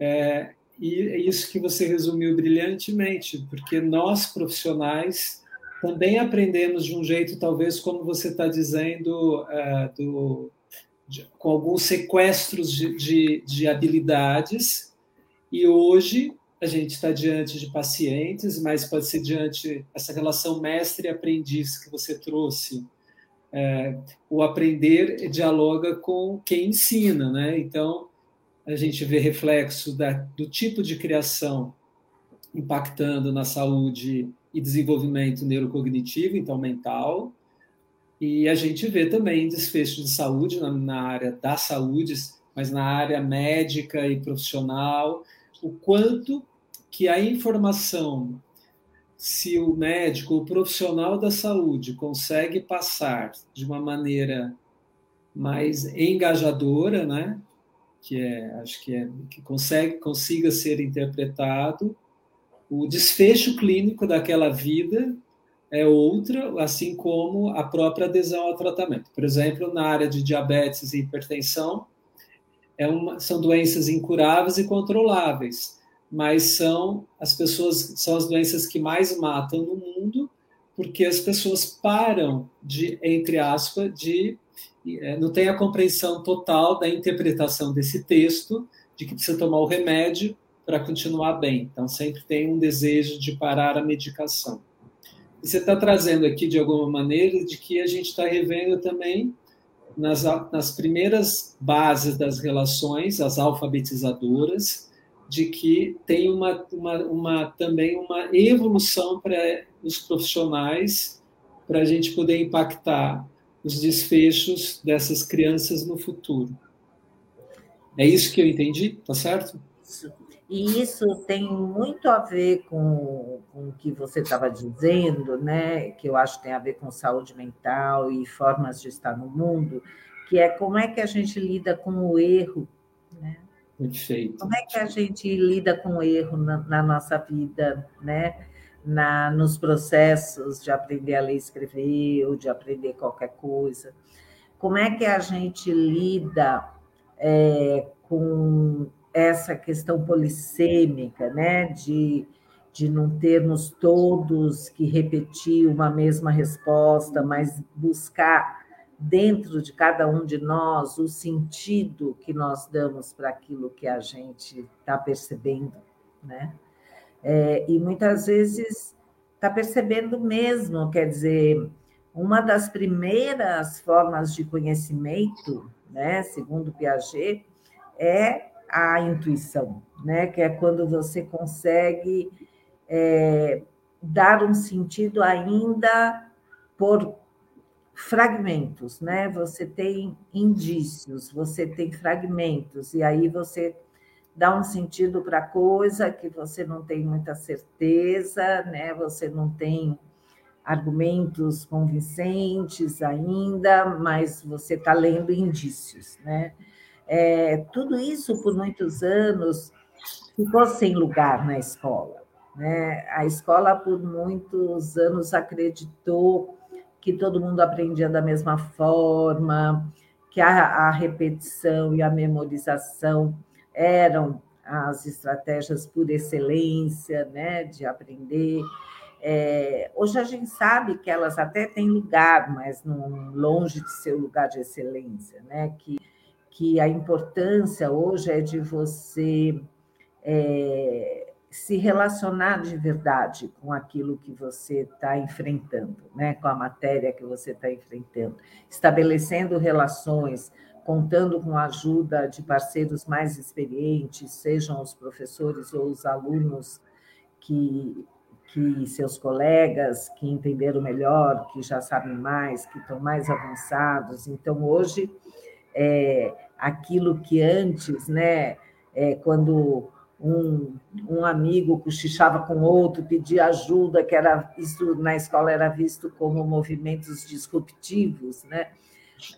É, e é isso que você resumiu brilhantemente, porque nós profissionais também aprendemos de um jeito, talvez, como você está dizendo, é, do, de, com alguns sequestros de, de, de habilidades, e hoje a gente está diante de pacientes, mas pode ser diante essa relação mestre-aprendiz que você trouxe. É, o aprender dialoga com quem ensina, né? Então, a gente vê reflexo da, do tipo de criação impactando na saúde e desenvolvimento neurocognitivo, então mental, e a gente vê também desfecho de saúde na, na área da saúde, mas na área médica e profissional, o quanto que a informação, se o médico, o profissional da saúde consegue passar de uma maneira mais engajadora, né? Que é, acho que é que consegue consiga ser interpretado. O desfecho clínico daquela vida é outra, assim como a própria adesão ao tratamento. Por exemplo, na área de diabetes e hipertensão, é uma, são doenças incuráveis e controláveis, mas são as pessoas são as doenças que mais matam no mundo, porque as pessoas param de, entre aspas, de não tem a compreensão total da interpretação desse texto, de que precisa tomar o remédio para continuar bem. Então, sempre tem um desejo de parar a medicação. E você está trazendo aqui, de alguma maneira, de que a gente está revendo também nas, nas primeiras bases das relações, as alfabetizadoras, de que tem uma, uma, uma também uma evolução para os profissionais para a gente poder impactar os desfechos dessas crianças no futuro. É isso que eu entendi, tá certo? Isso. E isso tem muito a ver com, com o que você estava dizendo, né? Que eu acho que tem a ver com saúde mental e formas de estar no mundo, que é como é que a gente lida com o erro, né? Perfeito. Como é que a gente lida com o erro na, na nossa vida, né? Na, nos processos de aprender a ler e escrever ou de aprender qualquer coisa. Como é que a gente lida é, com essa questão polissêmica, né? De, de não termos todos que repetir uma mesma resposta, mas buscar dentro de cada um de nós o sentido que nós damos para aquilo que a gente está percebendo, né? É, e muitas vezes está percebendo mesmo, quer dizer, uma das primeiras formas de conhecimento, né, segundo Piaget, é a intuição, né, que é quando você consegue é, dar um sentido ainda por fragmentos, né? Você tem indícios, você tem fragmentos, e aí você dá um sentido para a coisa que você não tem muita certeza, né? Você não tem argumentos convincentes ainda, mas você está lendo indícios, né? É, tudo isso por muitos anos ficou sem lugar na escola. Né? A escola, por muitos anos, acreditou que todo mundo aprendia da mesma forma, que a, a repetição e a memorização eram as estratégias por excelência né, de aprender. É, hoje a gente sabe que elas até têm lugar, mas não, longe de ser o lugar de excelência, né? que, que a importância hoje é de você é, se relacionar de verdade com aquilo que você está enfrentando, né? com a matéria que você está enfrentando, estabelecendo relações, contando com a ajuda de parceiros mais experientes, sejam os professores ou os alunos que, que seus colegas que entenderam melhor, que já sabem mais, que estão mais avançados. Então, hoje, é, aquilo que antes, né, é, quando um, um amigo cochichava com outro, pedia ajuda, que era visto na escola era visto como movimentos disruptivos, né?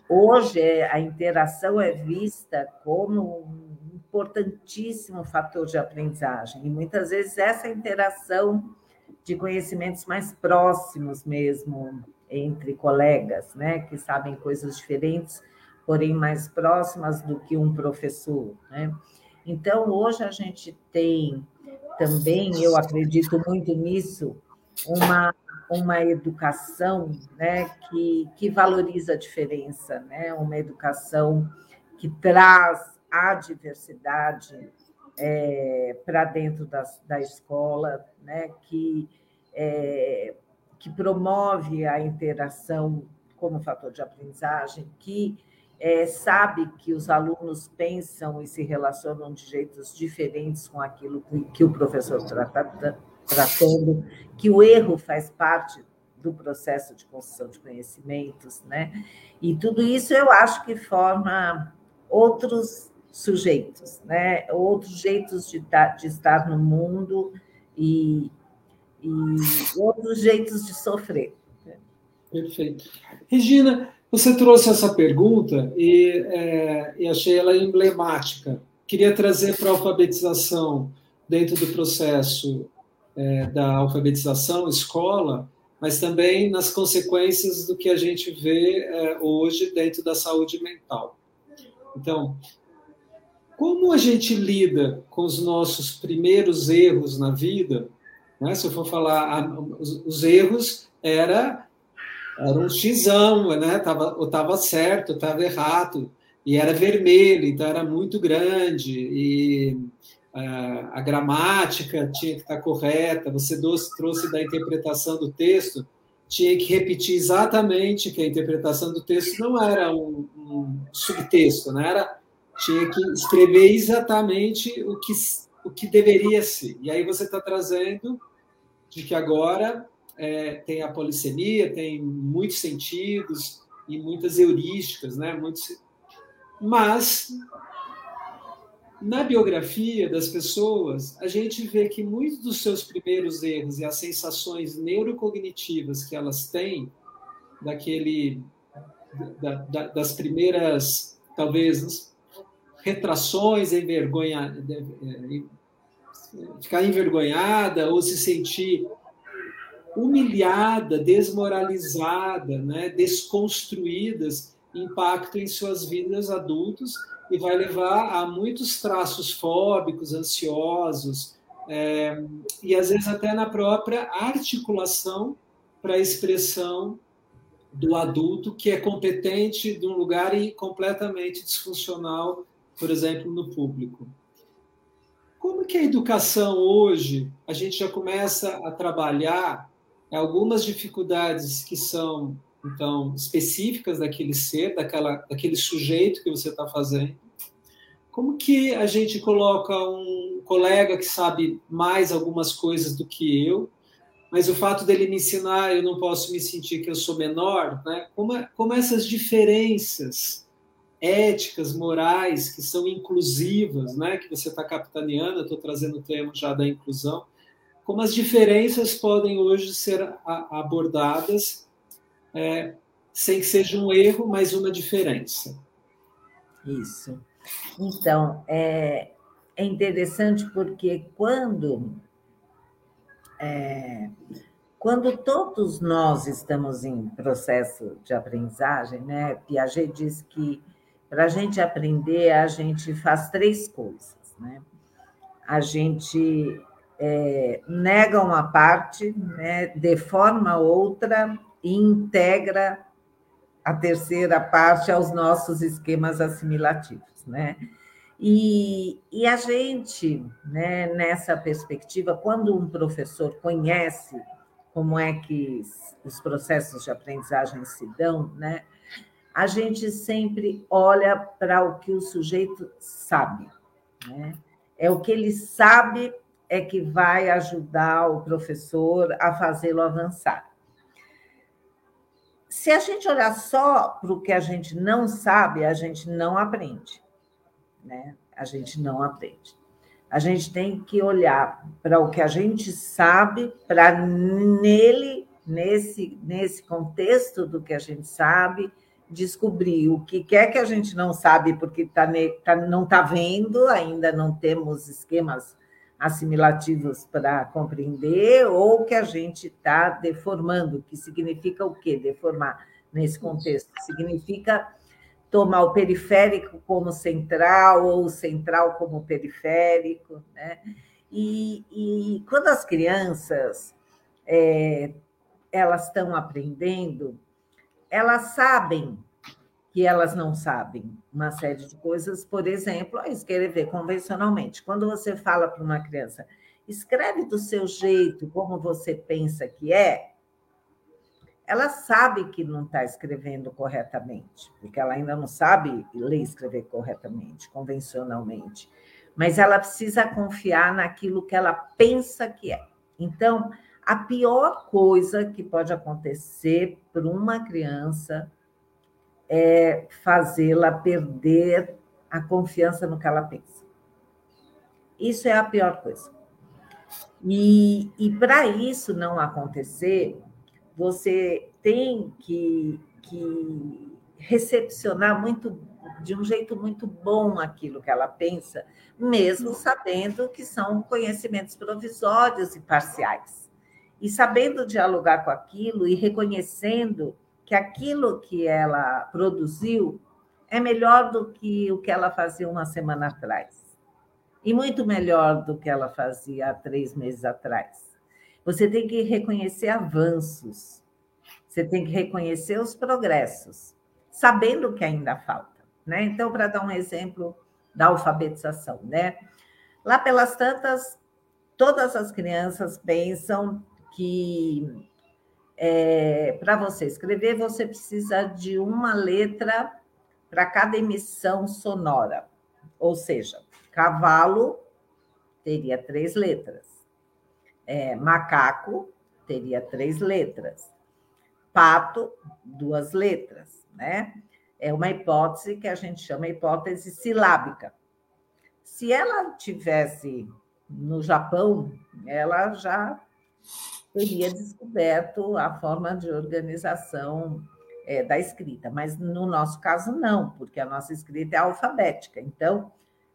Hoje a interação é vista como um importantíssimo fator de aprendizagem e muitas vezes essa interação de conhecimentos mais próximos mesmo entre colegas, né, que sabem coisas diferentes, porém mais próximas do que um professor, né? Então, hoje a gente tem também, eu acredito muito nisso, uma, uma educação né, que, que valoriza a diferença, né? uma educação que traz a diversidade é, para dentro da, da escola, né? que, é, que promove a interação como fator de aprendizagem, que é, sabe que os alunos pensam e se relacionam de jeitos diferentes com aquilo que o professor está tratando, que o erro faz parte do processo de construção de conhecimentos, né? E tudo isso eu acho que forma outros sujeitos, né? Outros jeitos de, de estar no mundo e, e outros jeitos de sofrer. Perfeito. Regina, você trouxe essa pergunta e, é, e achei ela emblemática. Queria trazer para a alfabetização, dentro do processo é, da alfabetização, escola, mas também nas consequências do que a gente vê é, hoje dentro da saúde mental. Então, como a gente lida com os nossos primeiros erros na vida? Né? Se eu for falar, os, os erros era era um xão, né? Tava, ou estava certo, estava errado, e era vermelho, então era muito grande, e a, gramática tinha que estar correta. Você trouxe da interpretação do texto, tinha que repetir exatamente que a interpretação do texto não era um, um subtexto, né? era tinha que escrever exatamente o que, o que deveria ser. E aí você está trazendo de que agora é, tem a polissemia, tem muitos sentidos e muitas heurísticas, né? Muitos... Mas na biografia das pessoas, a gente vê que muitos dos seus primeiros erros e as sensações neurocognitivas que elas têm, daquele, da, da, das primeiras, talvez, retrações, envergonha, ficar envergonhada ou se sentir humilhada, desmoralizada, né, desconstruídas, impactam em suas vidas adultos e vai levar a muitos traços fóbicos, ansiosos, é, e às vezes até na própria articulação para a expressão do adulto que é competente de um lugar e completamente disfuncional por exemplo, no público. Como que a educação hoje, a gente já começa a trabalhar algumas dificuldades que são, então, específicas daquele ser, daquela, daquele sujeito que você está fazendo? Como que a gente coloca um colega que sabe mais algumas coisas do que eu, mas o fato dele me ensinar, eu não posso me sentir que eu sou menor, né? Como, é, como essas diferenças éticas, morais, que são inclusivas, né? que você está capitaneando, estou trazendo o tema já da inclusão, como as diferenças podem hoje ser abordadas é, sem que seja um erro, mas uma diferença. Isso. Então, é, é interessante porque quando é, quando todos nós estamos em processo de aprendizagem, né? Piaget diz que para a gente aprender, a gente faz três coisas. Né? A gente é, nega uma parte, né, deforma outra e integra a terceira parte aos nossos esquemas assimilativos. Né? E, e a gente, né, nessa perspectiva, quando um professor conhece como é que os processos de aprendizagem se dão, né, a gente sempre olha para o que o sujeito sabe. Né? É o que ele sabe é que vai ajudar o professor a fazê-lo avançar. Se a gente olhar só para o que a gente não sabe, a gente não aprende. Né? A gente não aprende. A gente tem que olhar para o que a gente sabe, para nele, nesse, nesse contexto do que a gente sabe, descobrir o que quer que a gente não sabe porque tá, tá, não está vendo, ainda não temos esquemas assimilativos para compreender, ou que a gente está deformando, que significa o quê? Deformar nesse contexto? Significa tomar o periférico como central, ou o central como periférico, né? E, e quando as crianças é, elas estão aprendendo, elas sabem que elas não sabem uma série de coisas, por exemplo, escrever convencionalmente. Quando você fala para uma criança, escreve do seu jeito, como você pensa que é, ela sabe que não está escrevendo corretamente, porque ela ainda não sabe ler e escrever corretamente, convencionalmente. Mas ela precisa confiar naquilo que ela pensa que é. Então, a pior coisa que pode acontecer para uma criança é fazê-la perder a confiança no que ela pensa. Isso é a pior coisa. E, e para isso não acontecer, você tem que, que recepcionar muito de um jeito muito bom aquilo que ela pensa, mesmo sabendo que são conhecimentos provisórios e parciais e sabendo dialogar com aquilo e reconhecendo que aquilo que ela produziu é melhor do que o que ela fazia uma semana atrás. E muito melhor do que ela fazia há três meses atrás. Você tem que reconhecer avanços, você tem que reconhecer os progressos, sabendo que ainda falta. Né? Então, para dar um exemplo da alfabetização, né? lá pelas tantas, todas as crianças pensam que é, para você escrever, você precisa de uma letra para cada emissão sonora. Ou seja, cavalo teria três letras, é, macaco teria três letras, pato, duas letras, né? É uma hipótese que a gente chama hipótese silábica. Se ela tivesse no Japão, ela já teria descoberto a forma de organização é, da escrita, mas no nosso caso não, porque a nossa escrita é alfabética. Então,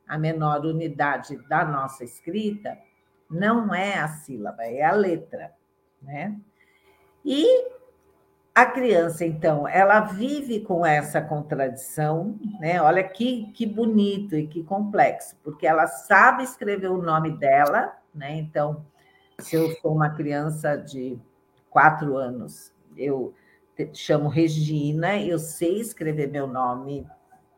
a menor unidade da nossa escrita não é a sílaba, é a letra, né? E a criança, então, ela vive com essa contradição, né? Olha que, que bonito e que complexo, porque ela sabe escrever o nome dela, né? Então, se eu sou uma criança de quatro anos, eu chamo Regina, eu sei escrever meu nome,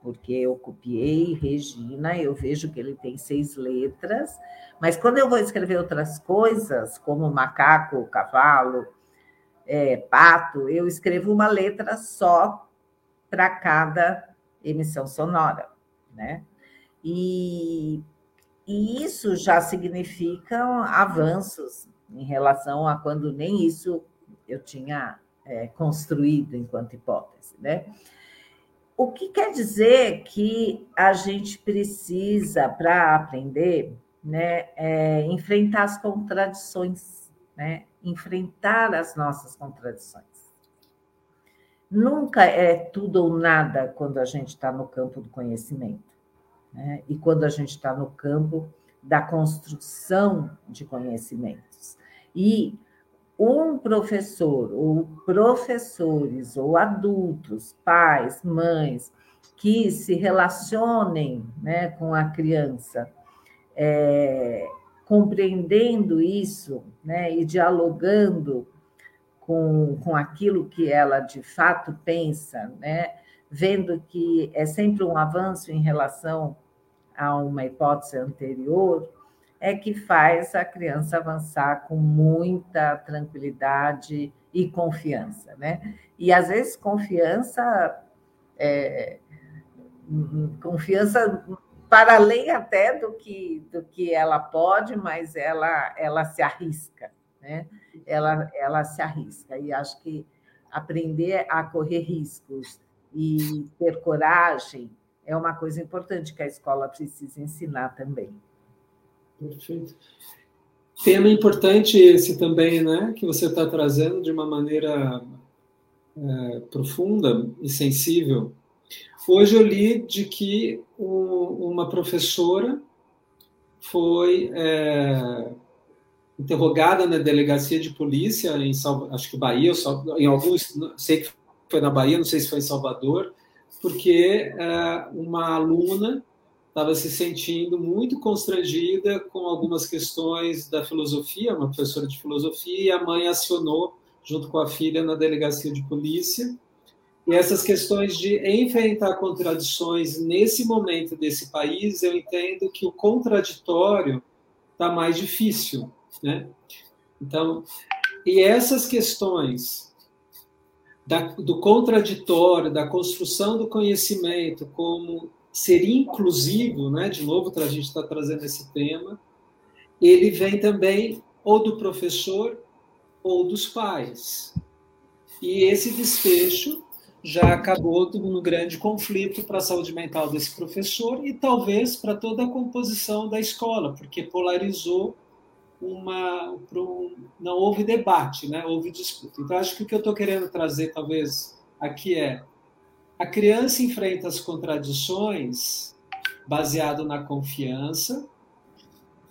porque eu copiei Regina, eu vejo que ele tem seis letras, mas quando eu vou escrever outras coisas, como macaco, cavalo, é, pato, eu escrevo uma letra só para cada emissão sonora, né? E e isso já significa avanços em relação a quando nem isso eu tinha é, construído enquanto hipótese, né? O que quer dizer que a gente precisa, para aprender, né, é, enfrentar as contradições, né? enfrentar as nossas contradições. Nunca é tudo ou nada quando a gente está no campo do conhecimento né? e quando a gente está no campo da construção de conhecimentos. E um professor, ou professores, ou adultos, pais, mães, que se relacionem né, com a criança, é, compreendendo isso né, e dialogando com, com aquilo que ela de fato pensa, né, vendo que é sempre um avanço em relação a uma hipótese anterior, é que faz a criança avançar com muita tranquilidade e confiança, né? E às vezes confiança é, confiança para além até do que do que ela pode, mas ela ela se arrisca, né? Ela ela se arrisca e acho que aprender a correr riscos e ter coragem é uma coisa importante que a escola precisa ensinar também. Perfeito. Tema importante esse também, né, que você está trazendo de uma maneira é, profunda e sensível. Hoje eu li de que uma professora foi é, interrogada na delegacia de polícia em acho que Bahia, em alguns, sei que foi na Bahia, não sei se foi em Salvador, porque é, uma aluna estava se sentindo muito constrangida com algumas questões da filosofia, uma professora de filosofia, e a mãe acionou, junto com a filha, na delegacia de polícia. E essas questões de enfrentar contradições nesse momento desse país, eu entendo que o contraditório está mais difícil, né? Então, e essas questões da, do contraditório, da construção do conhecimento como ser inclusivo, né? de novo, a gente está trazendo esse tema, ele vem também ou do professor ou dos pais. E esse desfecho já acabou no grande conflito para a saúde mental desse professor e talvez para toda a composição da escola, porque polarizou uma. não houve debate, né? houve disputa. Então, acho que o que eu estou querendo trazer, talvez, aqui é: a criança enfrenta as contradições baseado na confiança,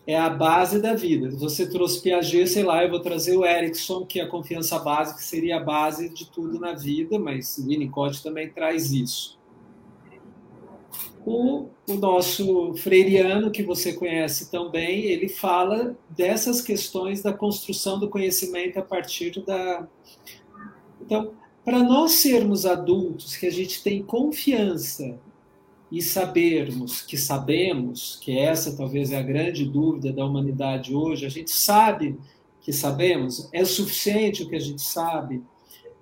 é a base da vida. Você trouxe Piaget, sei lá, eu vou trazer o Erickson, que é a confiança básica, que seria a base de tudo na vida, mas Winnicott também traz isso. O, o nosso freiriano, que você conhece tão bem, ele fala dessas questões da construção do conhecimento a partir da. Então, para nós sermos adultos, que a gente tem confiança e sabermos que sabemos, que essa talvez é a grande dúvida da humanidade hoje, a gente sabe que sabemos, é suficiente o que a gente sabe.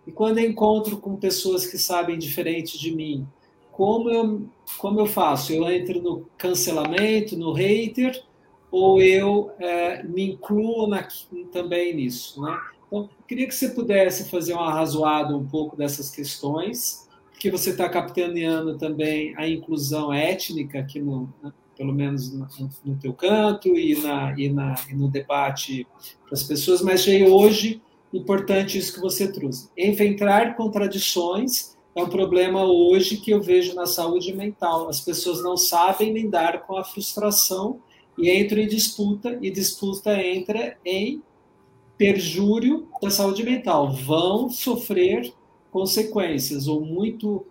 E quando eu encontro com pessoas que sabem diferente de mim, como eu, como eu faço? Eu entro no cancelamento, no hater, ou eu é, me incluo na, também nisso? Né? Então, queria que você pudesse fazer um arrazoado um pouco dessas questões, porque você está capitaneando também a inclusão étnica aqui no, né, pelo menos no, teu canto e, na, e, na, e no debate para as pessoas, mas já hoje importante isso que você trouxe. Enfrentar contradições é um problema hoje que eu vejo na saúde mental. As pessoas não sabem lidar com a frustração e entram em disputa, e disputa entra em perjúrio da saúde mental. Vão sofrer consequências, ou muito.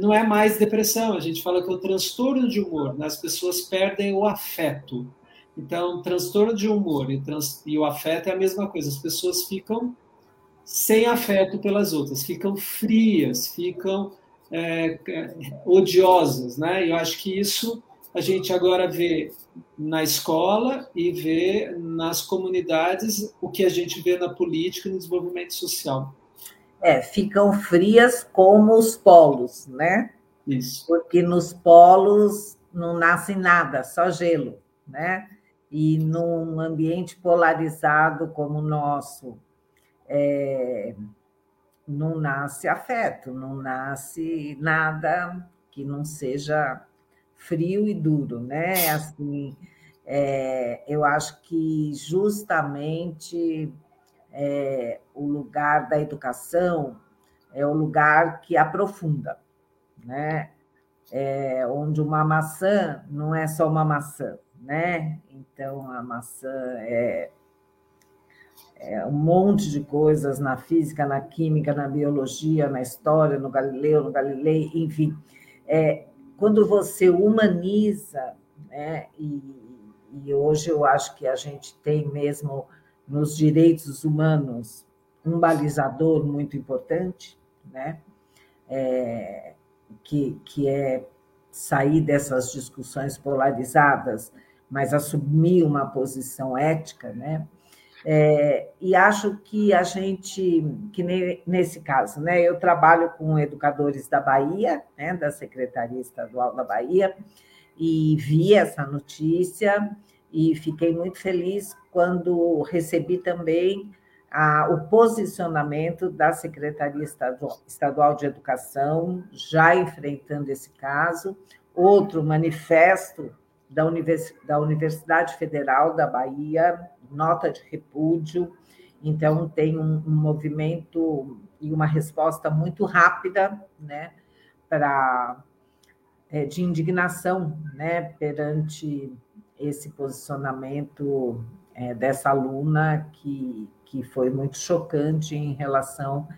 Não é mais depressão, a gente fala que é o transtorno de humor, né? as pessoas perdem o afeto. Então, transtorno de humor e, trans... e o afeto é a mesma coisa, as pessoas ficam sem afeto pelas outras, ficam frias, ficam é, é, odiosas, né? Eu acho que isso a gente agora vê na escola e vê nas comunidades o que a gente vê na política e no desenvolvimento social. É, ficam frias como os polos, né? Isso. Porque nos polos não nasce nada, só gelo, né? E num ambiente polarizado como o nosso, é, não nasce afeto, não nasce nada que não seja frio e duro, né? Assim, é, eu acho que justamente é, o lugar da educação é o lugar que aprofunda, né? É, onde uma maçã não é só uma maçã, né? Então a maçã é um monte de coisas na física, na química, na biologia, na história, no Galileu, no Galilei, enfim. É, quando você humaniza, né, e, e hoje eu acho que a gente tem mesmo nos direitos humanos um balizador muito importante, né, é, que, que é sair dessas discussões polarizadas, mas assumir uma posição ética, né? É, e acho que a gente, que nesse caso, né, eu trabalho com educadores da Bahia, né, da Secretaria Estadual da Bahia, e vi essa notícia e fiquei muito feliz quando recebi também a, o posicionamento da Secretaria Estadual, Estadual de Educação, já enfrentando esse caso, outro manifesto da, Univers, da Universidade Federal da Bahia, nota de repúdio. Então, tem um, um movimento e uma resposta muito rápida né, para é, de indignação né, perante esse posicionamento é, dessa aluna que, que foi muito chocante em relação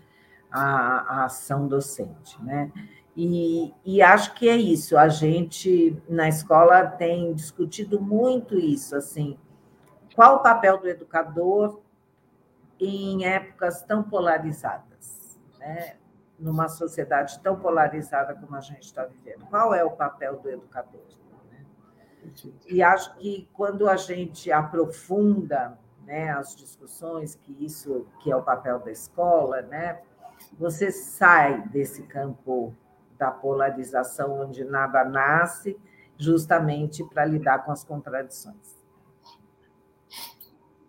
à, à ação docente. Né? E, e, acho que é isso. A gente na escola tem discutido muito isso, assim, qual o papel do educador em épocas tão polarizadas, né? Numa sociedade tão polarizada como a gente está vivendo, qual é o papel do educador? Né? E acho que quando a gente aprofunda né, as discussões, que isso que é o papel da escola, né, você sai desse campo da polarização onde nada nasce, justamente para lidar com as contradições.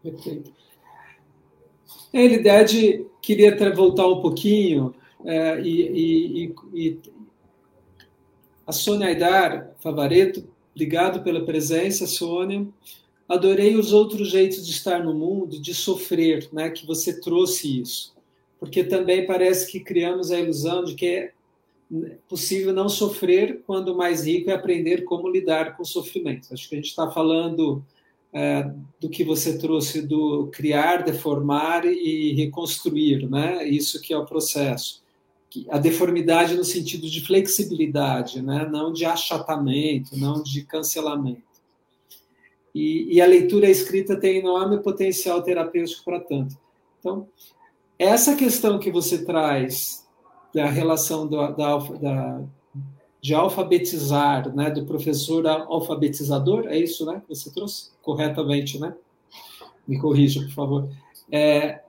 Perfeito. A realidade, queria voltar um pouquinho é, e, e, e, a Sônia Aidar Favareto, obrigado pela presença, Sônia. Adorei os outros jeitos de estar no mundo, de sofrer, né, que você trouxe isso. Porque também parece que criamos a ilusão de que é possível não sofrer quando mais rico é aprender como lidar com o sofrimento. Acho que a gente está falando é, do que você trouxe do criar, deformar e reconstruir, né? Isso que é o processo. a deformidade no sentido de flexibilidade, né? não de achatamento, não de cancelamento. E, e a leitura escrita tem enorme potencial terapêutico para tanto. Então, essa questão que você traz da relação do, da, da, de alfabetizar, né, do professor alfabetizador, é isso, né, que você trouxe corretamente, né? Me corrija, por favor. É,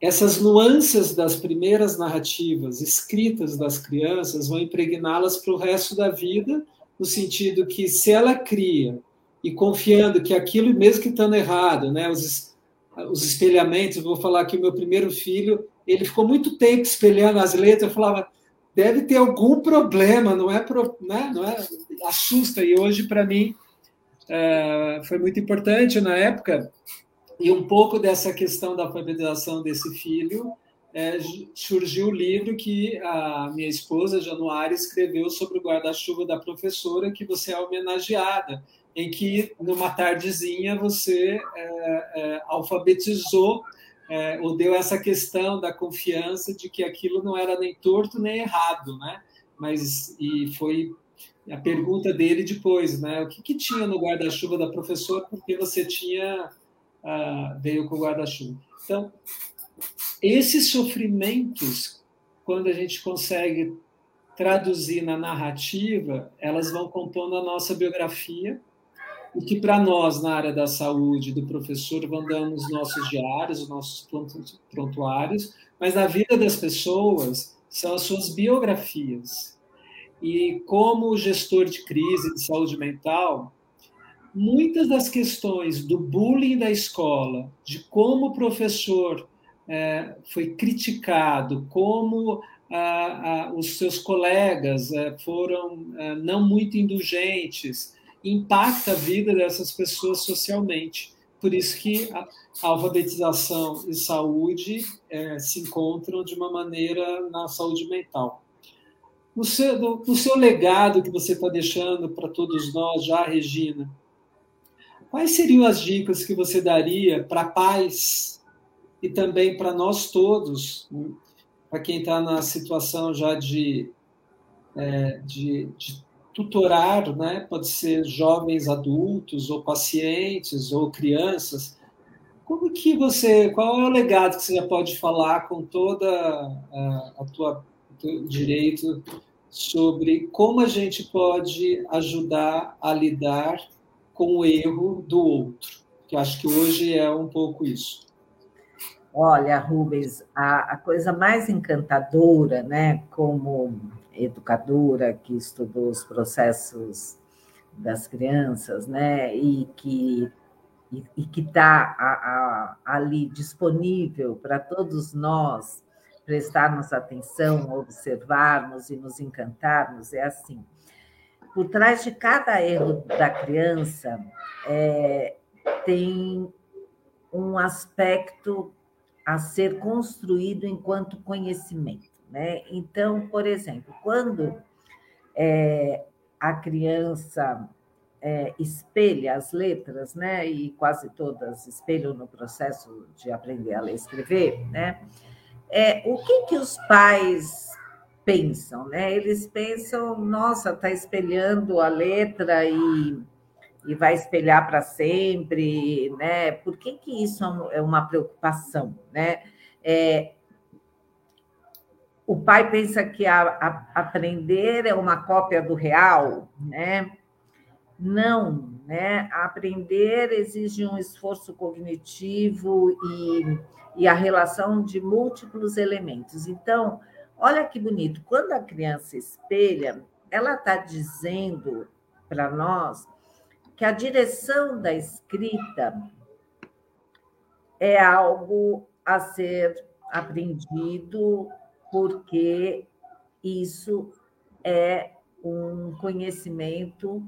essas nuances das primeiras narrativas escritas das crianças vão impregná-las para o resto da vida, no sentido que se ela cria e confiando que aquilo, mesmo que estando errado, né, os, os espelhamentos, vou falar que o meu primeiro filho, ele ficou muito tempo espelhando as letras, eu falava, deve ter algum problema, não é, né, não é? Assusta, e hoje, para mim, é, foi muito importante na época, e um pouco dessa questão da alfabetização desse filho é, surgiu o livro que a minha esposa, Januária, escreveu sobre o guarda-chuva da professora, que você é homenageada, em que, numa tardezinha, você é, é, alfabetizou é, ou deu essa questão da confiança de que aquilo não era nem torto nem errado, né? Mas e foi a pergunta dele depois, né? O que, que tinha no guarda-chuva da professora? Porque você tinha uh, veio com o guarda-chuva. Então, esses sofrimentos, quando a gente consegue traduzir na narrativa, elas vão compondo a nossa biografia, o que para nós, na área da saúde, do professor, vão dando os nossos diários, os nossos prontuários, mas na vida das pessoas são as suas biografias. E como gestor de crise de saúde mental, muitas das questões do bullying da escola, de como o professor é, foi criticado, como os seus colegas é, foram é, não muito indulgentes, impacta a vida dessas pessoas socialmente. Por isso que a, alfabetização e saúde é, se encontram de uma maneira na saúde mental. No seu, no, seu legado que você está deixando para todos nós já, Regina, quais seriam as dicas que você daria para pais e também para nós todos, para quem está na situação já de, é, de, de tutorar, né? pode ser jovens adultos, ou pacientes, ou crianças. Como que você, qual é o legado que você já pode falar com toda a, a tua direito sobre como a gente pode ajudar a lidar com o erro do outro? Que acho que hoje é um pouco isso. Olha, Rubens, a, a coisa mais encantadora, né, como educadora que estudou os processos das crianças, né, e que e, que está ali disponível para todos nós prestarmos atenção, observarmos e nos encantarmos, é assim. Por trás de cada erro da criança é, tem um aspecto a ser construído enquanto conhecimento. Né? Então, por exemplo, quando é, a criança é, espelha as letras, né? e quase todas espelham no processo de aprender a ler e escrever, né? é, o que, que os pais pensam? Né? Eles pensam, nossa, está espelhando a letra e, e vai espelhar para sempre, né? Por que, que isso é uma preocupação? Né? É, o pai pensa que a, a, aprender é uma cópia do real, né? Não, né? Aprender exige um esforço cognitivo e, e a relação de múltiplos elementos. Então, olha que bonito, quando a criança espelha, ela está dizendo para nós que a direção da escrita é algo a ser aprendido porque isso é um conhecimento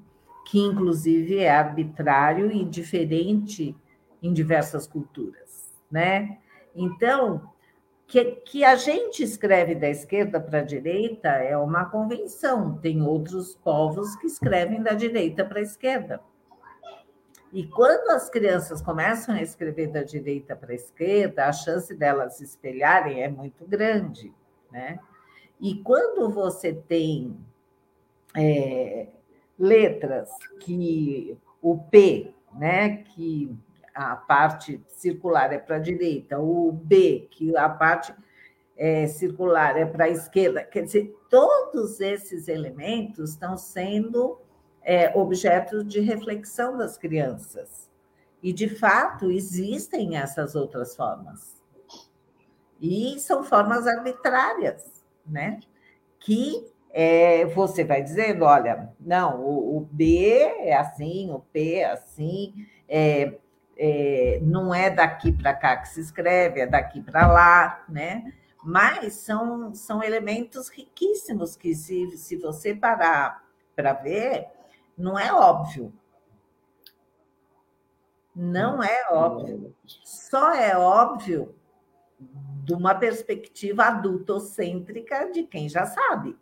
que, inclusive, é arbitrário e diferente em diversas culturas, né? Então, que, que a gente escreve da esquerda para a direita é uma convenção. Tem outros povos que escrevem da direita para a esquerda. E quando as crianças começam a escrever da direita para a esquerda, a chance delas se espelharem é muito grande né? E quando você tem é, letras que o P, né, que a parte circular é para a direita, o B, que a parte é, circular é para a esquerda, quer dizer, todos esses elementos estão sendo é, objetos de reflexão das crianças. E, de fato, existem essas outras formas. E são formas arbitrárias, né? Que é, você vai dizendo, olha, não, o, o, B é assim, o P é assim, é, é, não é daqui para cá que se escreve, é daqui para lá, né? Mas são, são elementos riquíssimos que, se, se você parar para ver, não é óbvio. Não é óbvio. Só é óbvio de uma perspectiva adultocêntrica de quem já sabe.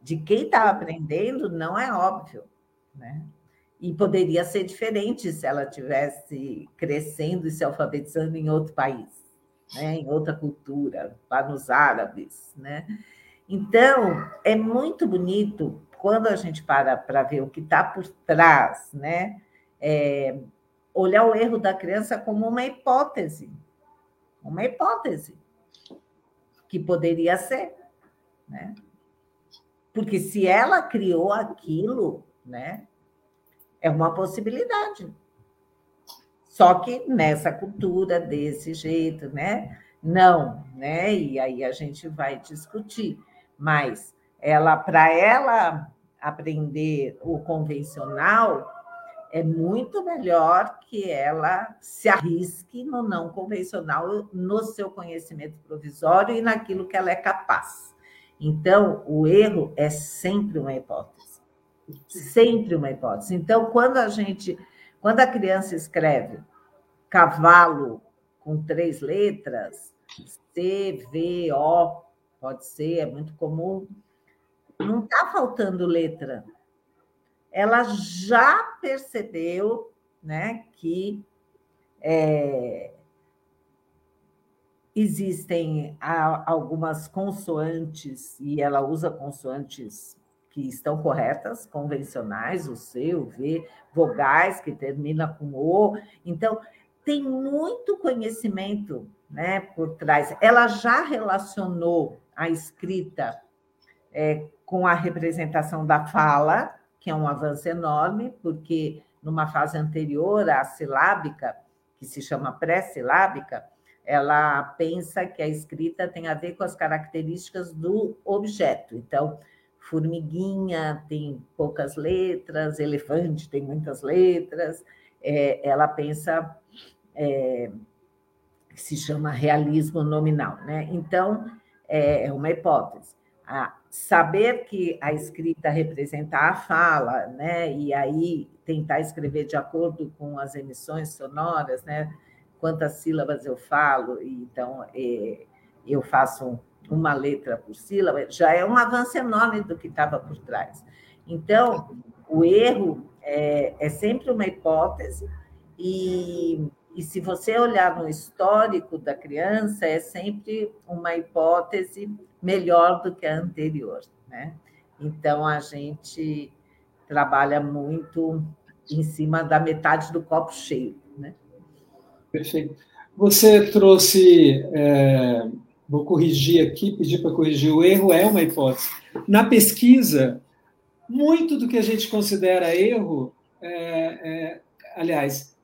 De quem está aprendendo, não é óbvio. Né? E poderia ser diferente se ela tivesse crescendo e se alfabetizando em outro país, né? em outra cultura, para os árabes. Né? Então, é muito bonito quando a gente para para ver o que está por trás, né? É, olhar o erro da criança como uma hipótese, uma hipótese que poderia ser, né? Porque se ela criou aquilo, né, é uma possibilidade. Só que nessa cultura desse jeito, né? Não, né? E aí a gente vai discutir. Mas ela para ela aprender o convencional, é muito melhor que ela se arrisque no não convencional, no seu conhecimento provisório e naquilo que ela é capaz. Então, o erro é sempre uma hipótese. Sempre uma hipótese. Então, quando a gente, quando a criança escreve cavalo com três letras, C, V, O, pode ser, é muito comum, não está faltando letra. Ela já percebeu né, que é, existem algumas consoantes, e ela usa consoantes que estão corretas, convencionais, o C, o V, vogais que termina com O. Então, tem muito conhecimento né, por trás. Ela já relacionou a escrita é, com a representação da fala, que é um avanço enorme, porque numa fase anterior à silábica, que se chama pré-silábica, ela pensa que a escrita tem a ver com as características do objeto. Então, formiguinha tem poucas letras, elefante tem muitas letras. É, ela pensa é, que se chama realismo nominal, né? Então, é, é uma hipótese a saber que a escrita representa a fala, né? E aí tentar escrever de acordo com as emissões sonoras, né? Quantas sílabas eu falo, então é, eu faço uma letra por sílaba, já é um avanço enorme do que estava por trás. Então, o erro é, é sempre uma hipótese, e, e se você olhar no histórico da criança, é sempre uma hipótese melhor do que a anterior, né? Então a gente trabalha muito em cima da metade do copo cheio, né? Perfeito. Você trouxe, é, vou corrigir aqui, pedir para corrigir o erro é uma hipótese. Na pesquisa, muito do que a gente considera erro, é, é, aliás,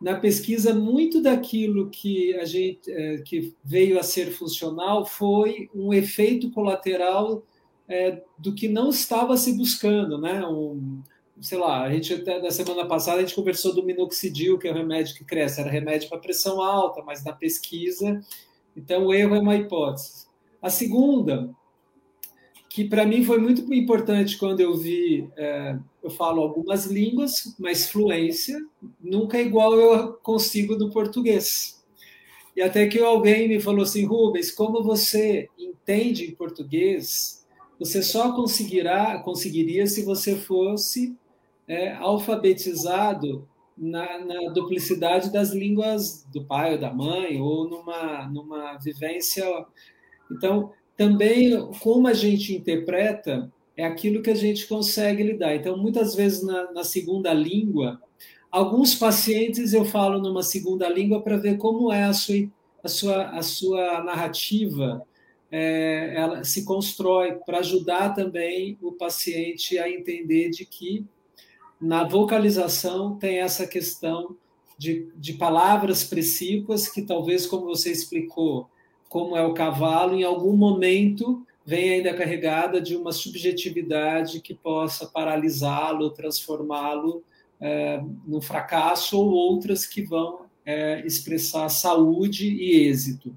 na pesquisa, muito daquilo que a gente é, que veio a ser funcional foi um efeito colateral é, do que não estava se buscando, né? Um, sei lá, a gente até na semana passada a gente conversou do minoxidil, que é o remédio que cresce, era remédio para pressão alta, mas na pesquisa, então o erro é uma hipótese. A segunda que para mim foi muito importante quando eu vi, é, eu falo algumas línguas, mas fluência nunca é igual eu consigo no português. E até que alguém me falou assim, Rubens, como você entende em português, você só conseguirá conseguiria se você fosse é, alfabetizado na, na, duplicidade das línguas do pai ou da mãe, ou numa, numa vivência. Então, também como a gente interpreta é aquilo que a gente consegue lidar. Então, muitas vezes na, na segunda língua, alguns pacientes eu falo numa segunda língua para ver como é a sua, a sua, a sua narrativa, é, ela se constrói para ajudar também o paciente a entender de que na vocalização tem essa questão de, de palavras precípuas que talvez, como você explicou, como é o cavalo, em algum momento vem ainda carregada de uma subjetividade que possa paralisá-lo, transformá-lo é, fracasso, ou outras que vão é, expressar saúde e êxito.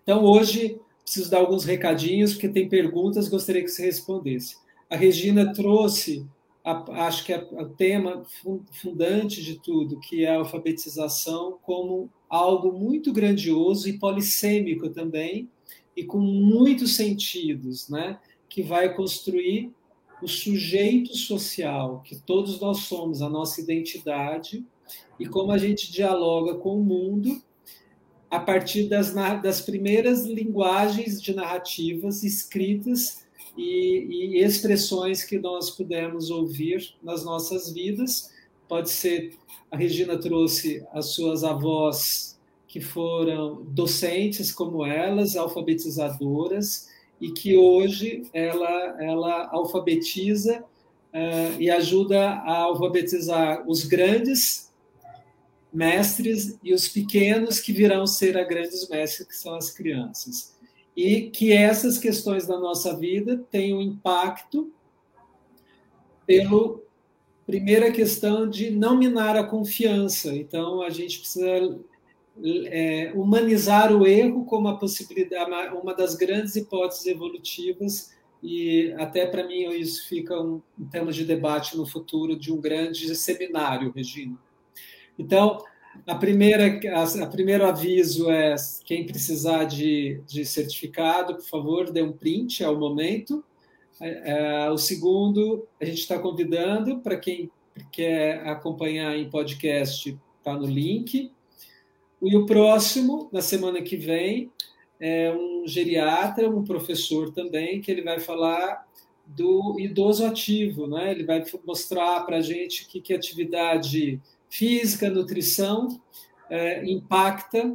Então, hoje, preciso dar alguns recadinhos, porque tem perguntas, gostaria que você respondesse. A Regina trouxe, a, acho que é o tema fundante de tudo, que é a alfabetização, como algo muito grandioso e polissêmico também, e com muitos sentidos, né? que vai construir o sujeito social, que todos nós somos, a nossa identidade, e como a gente dialoga com o mundo a partir das, das primeiras linguagens de narrativas escritas e, e expressões que nós pudemos ouvir nas nossas vidas. Pode ser, a Regina trouxe as suas avós que foram docentes como elas, alfabetizadoras, e que hoje ela, ela alfabetiza uh, e ajuda a alfabetizar os grandes mestres e os pequenos que virão ser a grandes mestres, que são as crianças. E que essas questões da nossa vida um impacto pelo primeira questão de não minar a confiança. Então a gente precisa é, humanizar o erro como a possibilidade, uma das grandes hipóteses evolutivas e até para mim isso fica um, um tema de debate no futuro de um grande seminário, Regina. Então, a primeira, a, a primeiro aviso é quem precisar de, de certificado, por favor, dê um print ao momento. É, é o segundo, a gente está convidando para quem quer acompanhar em podcast, está no link. E o próximo, na semana que vem, é um geriatra, um professor também, que ele vai falar do idoso ativo, né? Ele vai mostrar para a gente que, que atividade física, nutrição é, impacta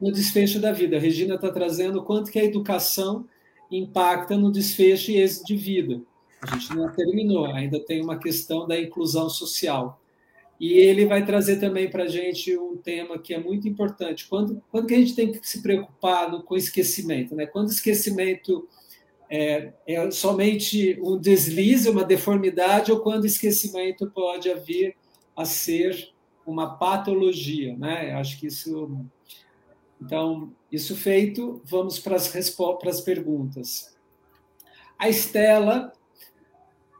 no desfecho da vida. A Regina está trazendo quanto que a educação impacta no desfecho e êxito de vida. A gente não terminou, ainda tem uma questão da inclusão social. E ele vai trazer também para a gente um tema que é muito importante. Quando, quando que a gente tem que se preocupar no, com esquecimento? Né? Quando o esquecimento é, é somente um deslize, uma deformidade, ou quando o esquecimento pode vir a ser uma patologia. Né? Acho que isso. Então, isso feito, vamos para as, as perguntas. A Estela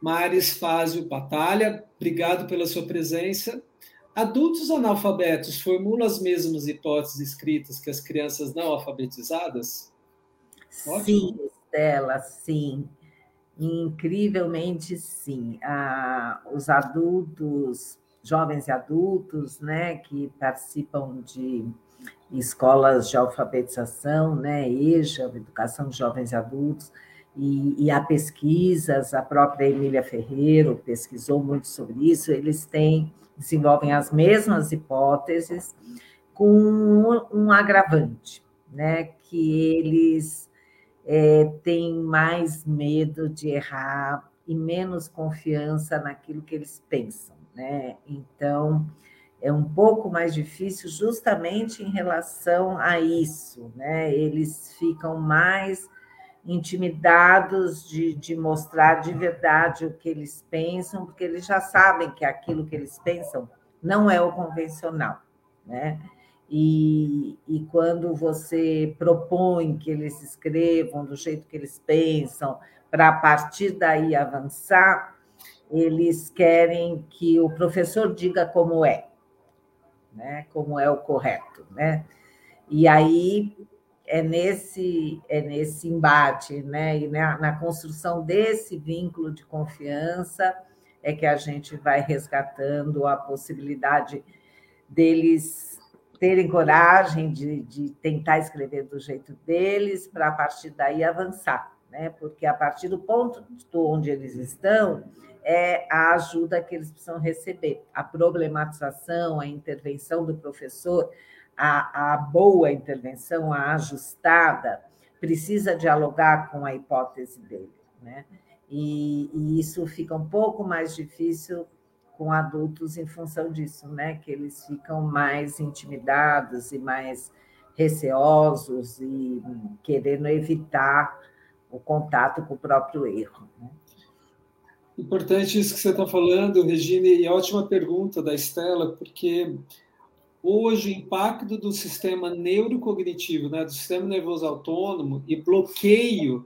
Maris Fázio Batalha, obrigado pela sua presença. Adultos analfabetos formulam as mesmas hipóteses escritas que as crianças não alfabetizadas? Ótimo. Sim, Estela, sim. Incrivelmente, sim. Ah, os adultos, jovens e adultos, né, que participam de escolas de alfabetização, né, EJA, Educação de Jovens e Adultos, e, e há pesquisas, a própria Emília Ferreiro pesquisou muito sobre isso, eles têm, desenvolvem as mesmas hipóteses com um, um agravante, né, que eles é, têm mais medo de errar e menos confiança naquilo que eles pensam, né? Então, é um pouco mais difícil justamente em relação a isso, né? Eles ficam mais intimidados de, de mostrar de verdade o que eles pensam, porque eles já sabem que aquilo que eles pensam não é o convencional, né? E, e quando você propõe que eles escrevam do jeito que eles pensam, para a partir daí avançar, eles querem que o professor diga como é, né? Como é o correto, né? E aí é nesse, é nesse embate, né? E na, na, construção desse vínculo de confiança é que a gente vai resgatando a possibilidade deles terem coragem de, de tentar escrever do jeito deles, para a partir daí avançar, né? porque a partir do ponto onde eles estão, é a ajuda que eles precisam receber. A problematização, a intervenção do professor, a, a boa intervenção, a ajustada, precisa dialogar com a hipótese dele. Né? E, e, isso fica um pouco mais difícil com adultos em função disso, né? Que eles ficam mais intimidados e mais receosos e querendo evitar o contato com o próprio erro. Né? Importante isso que você está falando, Regina, e ótima pergunta da Estela, porque hoje o impacto do sistema neurocognitivo, né, do sistema nervoso autônomo e bloqueio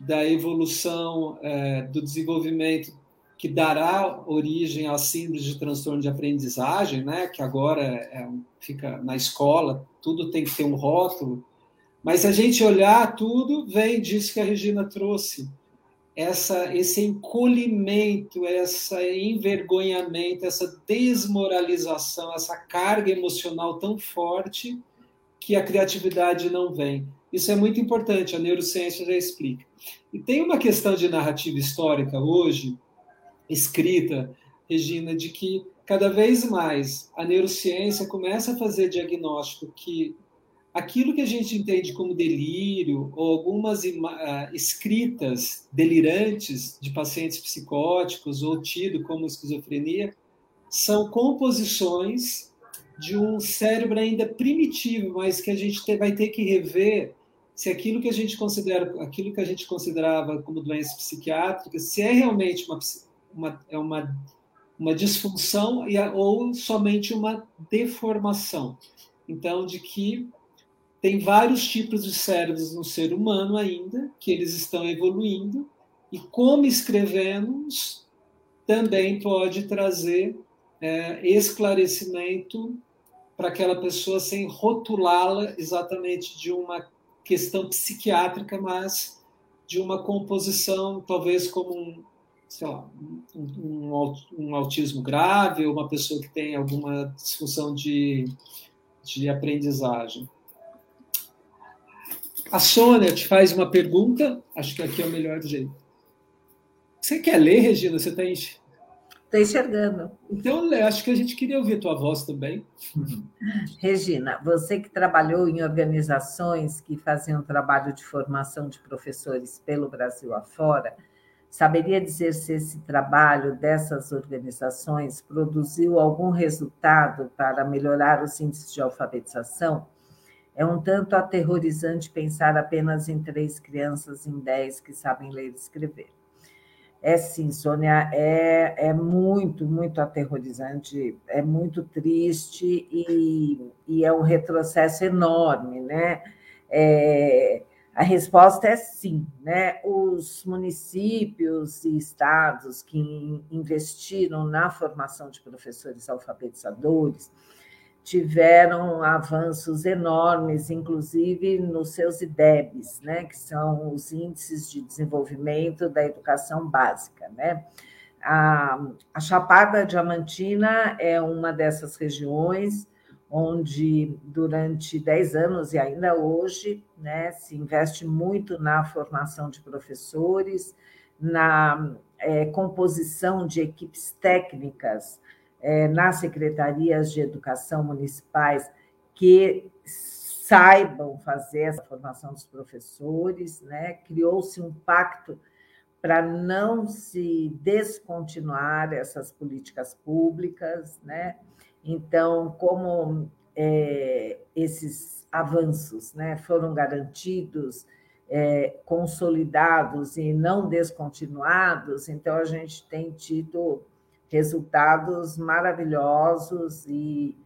da evolução, é, do desenvolvimento que dará origem à síndrome de transtorno de aprendizagem, né, que agora é, fica na escola, tudo tem que ter um rótulo, mas se a gente olhar tudo, vem disso que a Regina trouxe, essa, esse encolhimento, esse envergonhamento, essa desmoralização, essa carga emocional tão forte que a criatividade não vem. Isso é muito importante, a neurociência já explica. E tem uma questão de narrativa histórica hoje, escrita, Regina, de que cada vez mais a neurociência começa a fazer diagnóstico que aquilo que a gente entende como delírio ou algumas uh, escritas delirantes de pacientes psicóticos ou tido como esquizofrenia são composições de um cérebro ainda primitivo, mas que a gente vai ter que rever se aquilo que a gente considera, aquilo que a gente considerava como doença psiquiátrica, se é realmente uma, uma é uma uma disfunção ou somente uma deformação. Então, de que tem vários tipos de cérebros no ser humano ainda, que eles estão evoluindo, e como escrevemos também pode trazer é, esclarecimento para aquela pessoa sem rotulá-la exatamente de uma questão psiquiátrica, mas de uma composição, talvez como um, sei lá, um, um, um autismo grave, ou uma pessoa que tem alguma disfunção de, de aprendizagem. A Sônia te faz uma pergunta, acho que aqui é o melhor jeito. Você quer ler, Regina? Você está enxergando? Estou enxergando. Então, acho que a gente queria ouvir a tua voz também. Regina, você que trabalhou em organizações que faziam trabalho de formação de professores pelo Brasil afora, saberia dizer se esse trabalho dessas organizações produziu algum resultado para melhorar os índices de alfabetização? É um tanto aterrorizante pensar apenas em três crianças em dez que sabem ler e escrever. É sim, Sônia, é, é muito, muito aterrorizante, é muito triste e, e é um retrocesso enorme, né? É, a resposta é sim, né? Os municípios e estados que investiram na formação de professores alfabetizadores, tiveram avanços enormes, inclusive nos seus IDEBs, né, que são os índices de desenvolvimento da educação básica. Né? A, a Chapada Diamantina é uma dessas regiões onde, durante 10 anos e ainda hoje, né, se investe muito na formação de professores, na é, composição de equipes técnicas é, nas secretarias de educação municipais que saibam fazer essa formação dos professores, né? Criou-se um pacto para não se descontinuar essas políticas públicas, né? Então, como é, esses avanços né, foram garantidos, é, consolidados e não descontinuados, então a gente tem tido resultados maravilhosos e,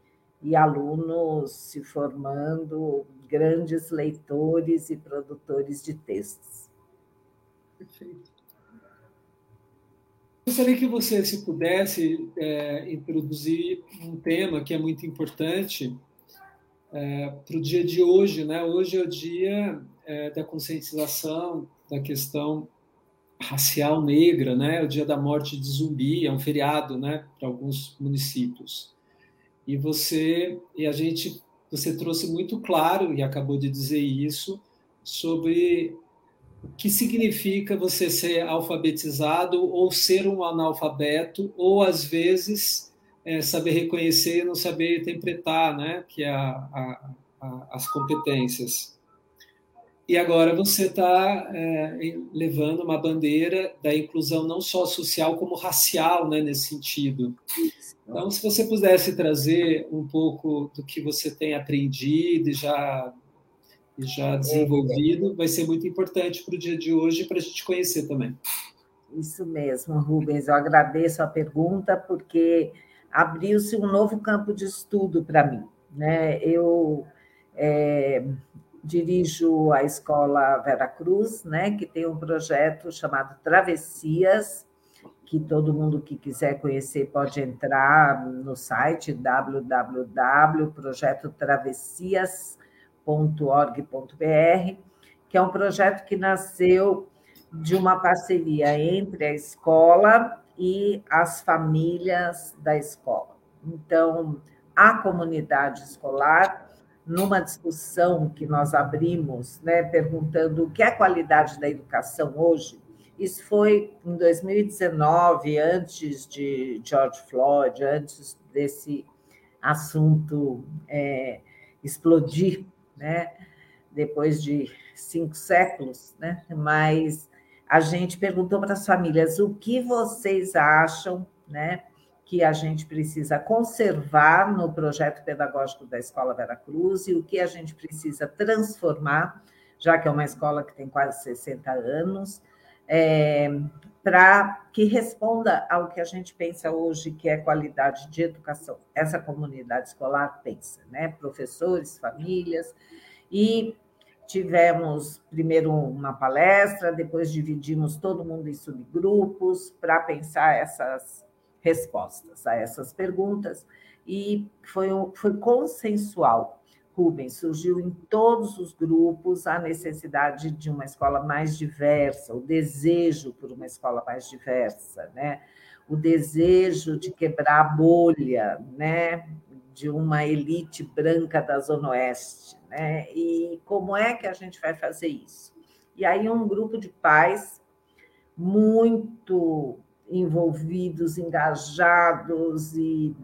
e alunos se formando grandes leitores e produtores de textos. Perfeito. Gostaria que você, se pudesse, é, introduzir um tema que é muito importante é, para o dia de hoje. Né? Hoje é o dia é, da conscientização da questão racial negra, né? O Dia da Morte de Zumbi é um feriado, né, para alguns municípios. E você e a gente você trouxe muito claro, e acabou de dizer isso, sobre o que significa você ser alfabetizado ou ser um analfabeto, ou às vezes é, saber reconhecer e não saber interpretar, né? que é a, a, a, as competências. E agora você está é, levando uma bandeira da inclusão não só social, como racial, né, nesse sentido. Então, se você pudesse trazer um pouco do que você tem aprendido e já, e já desenvolvido, vai ser muito importante para o dia de hoje para a gente conhecer também. Isso mesmo, Rubens. Eu agradeço a pergunta, porque abriu-se um novo campo de estudo para mim. Né? Eu é, dirijo a escola Vera Cruz, né, que tem um projeto chamado Travessias, que todo mundo que quiser conhecer pode entrar no site www.projetotravessias.org.br, que é um projeto que nasceu de uma parceria entre a escola e as famílias da escola. Então, a comunidade escolar numa discussão que nós abrimos, né, perguntando o que é a qualidade da educação hoje. Isso foi em 2019, antes de George Floyd, antes desse assunto é, explodir, né, depois de cinco séculos, né, mas a gente perguntou para as famílias o que vocês acham, né, que a gente precisa conservar no projeto pedagógico da Escola Vera Cruz e o que a gente precisa transformar, já que é uma escola que tem quase 60 anos, é, para que responda ao que a gente pensa hoje, que é qualidade de educação. Essa comunidade escolar pensa, né? Professores, famílias, e tivemos primeiro uma palestra, depois dividimos todo mundo em subgrupos para pensar essas respostas a essas perguntas, e foi, foi consensual. Rubens, surgiu em todos os grupos a necessidade de uma escola mais diversa, o desejo por uma escola mais diversa, né? o desejo de quebrar a bolha né? de uma elite branca da Zona Oeste. Né? E como é que a gente vai fazer isso? E aí, um grupo de pais muito envolvidos, engajados e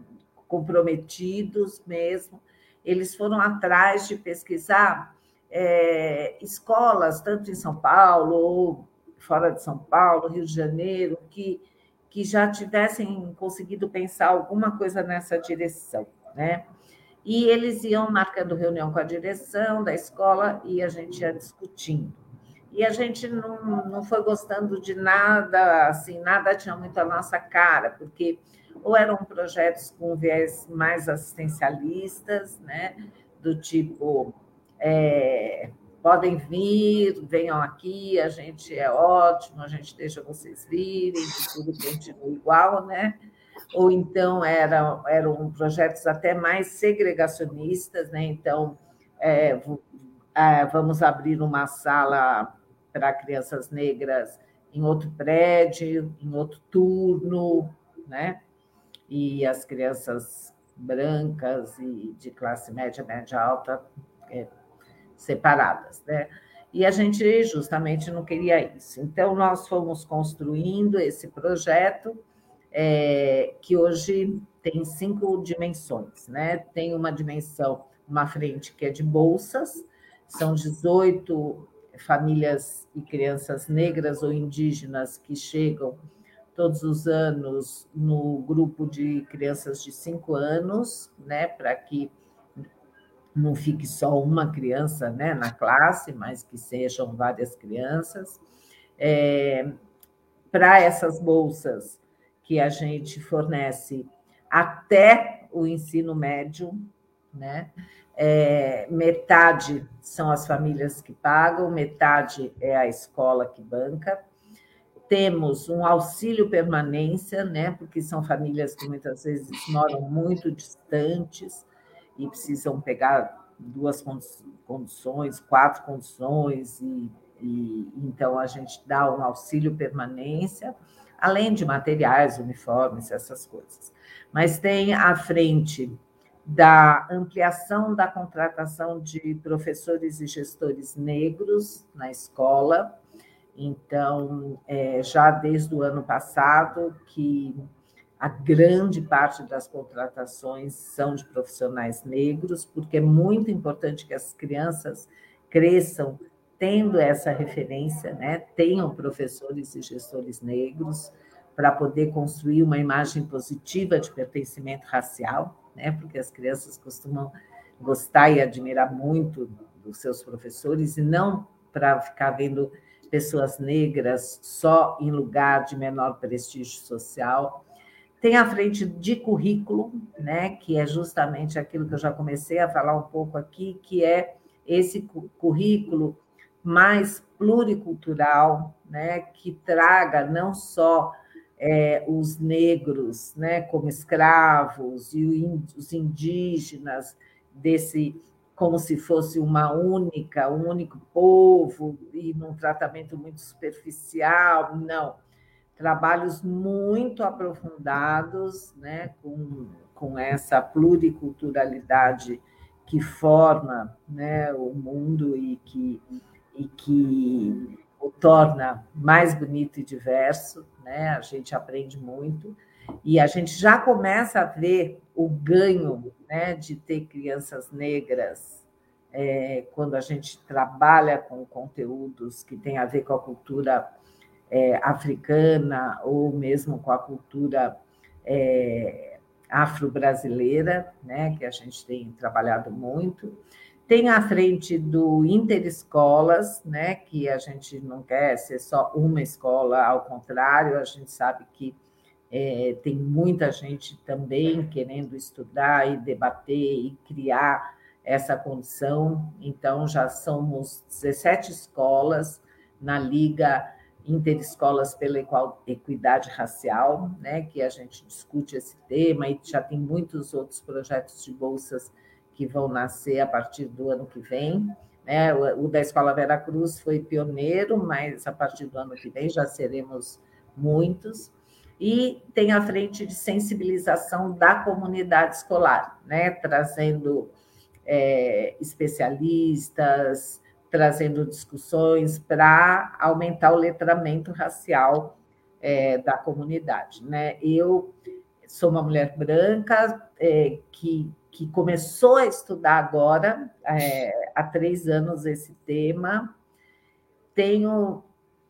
comprometidos mesmo, eles foram atrás de pesquisar é, escolas, tanto em São Paulo ou fora de São Paulo, Rio de Janeiro, que, que já tivessem conseguido pensar alguma coisa nessa direção, né? E eles iam marcando reunião com a direção da escola e a gente ia discutindo e a gente não, não foi gostando de nada, assim, nada tinha muito a nossa cara, porque ou eram projetos com viés mais assistencialistas, né, do tipo é, podem vir, venham aqui, a gente é ótimo, a gente deixa vocês virem, tudo continua igual, né? Ou então eram, eram projetos até mais segregacionistas, né? Então, é, é vamos abrir uma sala para crianças negras em outro prédio, em outro turno, né? E as crianças brancas e de classe média, média alta é, separadas, né? E a gente justamente não queria isso. Então, nós fomos construindo esse projeto, é, que hoje tem cinco dimensões, né? Tem uma dimensão, uma frente que é de bolsas, são 18 famílias e crianças negras ou indígenas que chegam todos os anos no grupo de crianças de cinco anos, né, para que não fique só uma criança né, na classe, mas que sejam várias crianças. É, para essas bolsas que a gente fornece até o ensino médio, né? É, metade são as famílias que pagam, metade é a escola que banca. Temos um auxílio permanência, né? Porque são famílias que muitas vezes moram muito distantes e precisam pegar duas condições, quatro condições, e, e então a gente dá um auxílio permanência, além de materiais, uniformes, essas coisas. Mas tem à frente da ampliação da contratação de professores e gestores negros na escola. Então, é, já desde o ano passado, que a grande parte das contratações são de profissionais negros, porque é muito importante que as crianças cresçam tendo essa referência, né? tenham professores e gestores negros, para poder construir uma imagem positiva de pertencimento racial, né? porque as crianças costumam gostar e admirar muito dos seus professores, e não para ficar vendo pessoas negras só em lugar de menor prestígio social. Tem a frente de currículo, né, que é justamente aquilo que eu já comecei a falar um pouco aqui, que é esse currículo mais pluricultural, né, que traga não só é, os negros né, como escravos e os indígenas desse como se fosse uma única, um único povo e num tratamento muito superficial, não. Trabalhos muito aprofundados, né, com, com essa pluriculturalidade que forma né, o mundo e que, e que o torna mais bonito e diverso, né? A gente aprende muito e a gente já começa a ver o ganho, né, de ter crianças negras é, quando a gente trabalha com conteúdos que têm a ver com a cultura é, africana ou mesmo com a cultura é, afro-brasileira, né, que a gente tem trabalhado muito. Tem a frente do Interescolas, né, que a gente não quer ser só uma escola, ao contrário, a gente sabe que é, tem muita gente também querendo estudar e debater e criar essa condição. Então, já somos 17 escolas na Liga Interescolas pela Equidade Racial, né, que a gente discute esse tema e já tem muitos outros projetos de bolsas que vão nascer a partir do ano que vem. Né? O, da Escola Vera Cruz foi pioneiro, mas a partir do ano que vem já seremos muitos. E tem a frente de sensibilização da comunidade escolar, né? trazendo é, especialistas, trazendo discussões para aumentar o letramento racial é, da comunidade. Né? Eu sou uma mulher branca é, que que começou a estudar agora, é, há três anos, esse tema. Tenho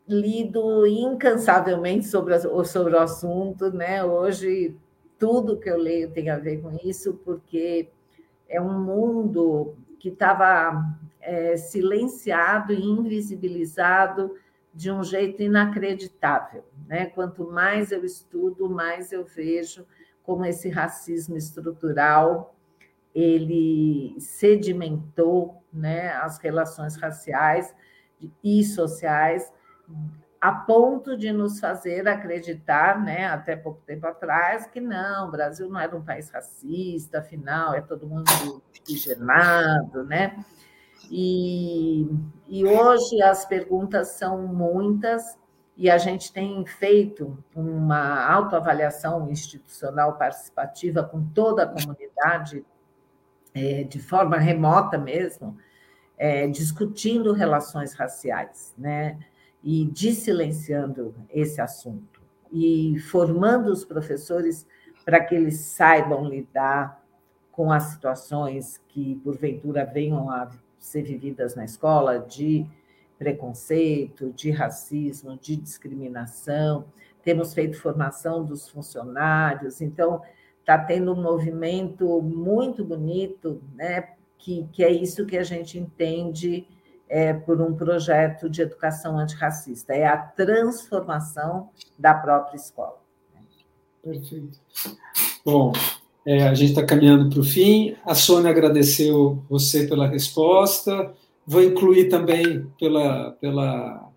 lido incansavelmente sobre, sobre o assunto, né? Hoje, tudo que eu leio tem a ver com isso, porque é um mundo que estava é, silenciado e invisibilizado de um jeito inacreditável. Né? Quanto mais eu estudo, mais eu vejo como esse racismo estrutural ele sedimentou né, as relações raciais e sociais a ponto de nos fazer acreditar, né, até pouco tempo atrás, que não, o Brasil não era um país racista, afinal, é todo mundo miscigenado, né? E, e hoje as perguntas são muitas e a gente tem feito uma autoavaliação institucional participativa com toda a comunidade é, de forma remota mesmo, é, discutindo relações raciais, né? E silenciando esse assunto e formando os professores para que eles saibam lidar com as situações que porventura venham a ser vividas na escola de preconceito, de racismo, de discriminação. Temos feito formação dos funcionários, então está tendo um movimento muito bonito, né? que, que é isso que a gente entende é, por um projeto de educação antirracista, é a transformação da própria escola. Perfeito. Bom, é, a gente está caminhando para o fim. A Sônia agradeceu você pela resposta. Vou incluir também pela, pela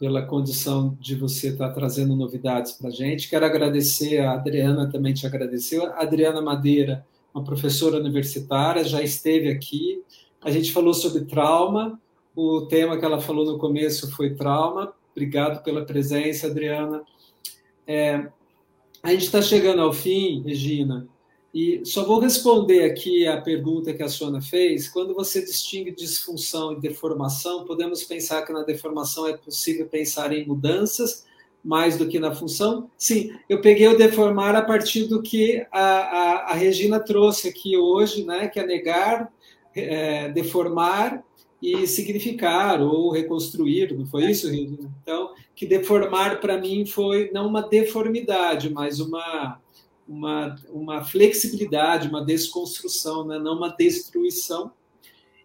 pela condição de você estar trazendo novidades para a gente. Quero agradecer, a Adriana também te agradeceu. A Adriana Madeira, uma professora universitária, já esteve aqui. A gente falou sobre trauma, o tema que ela falou no começo foi trauma. Obrigado pela presença, Adriana. É, a gente está chegando ao fim, Regina. E só vou responder aqui a pergunta que a Sônia fez. Quando você distingue disfunção e deformação, podemos pensar que na deformação é possível pensar em mudanças mais do que na função? Sim, eu peguei o deformar a partir do que a, a, a Regina trouxe aqui hoje, né, que é negar, é, deformar e significar ou reconstruir, não foi isso, Regina? Então, que deformar para mim foi não uma deformidade, mas uma, uma, uma flexibilidade, uma desconstrução, né, não uma destruição.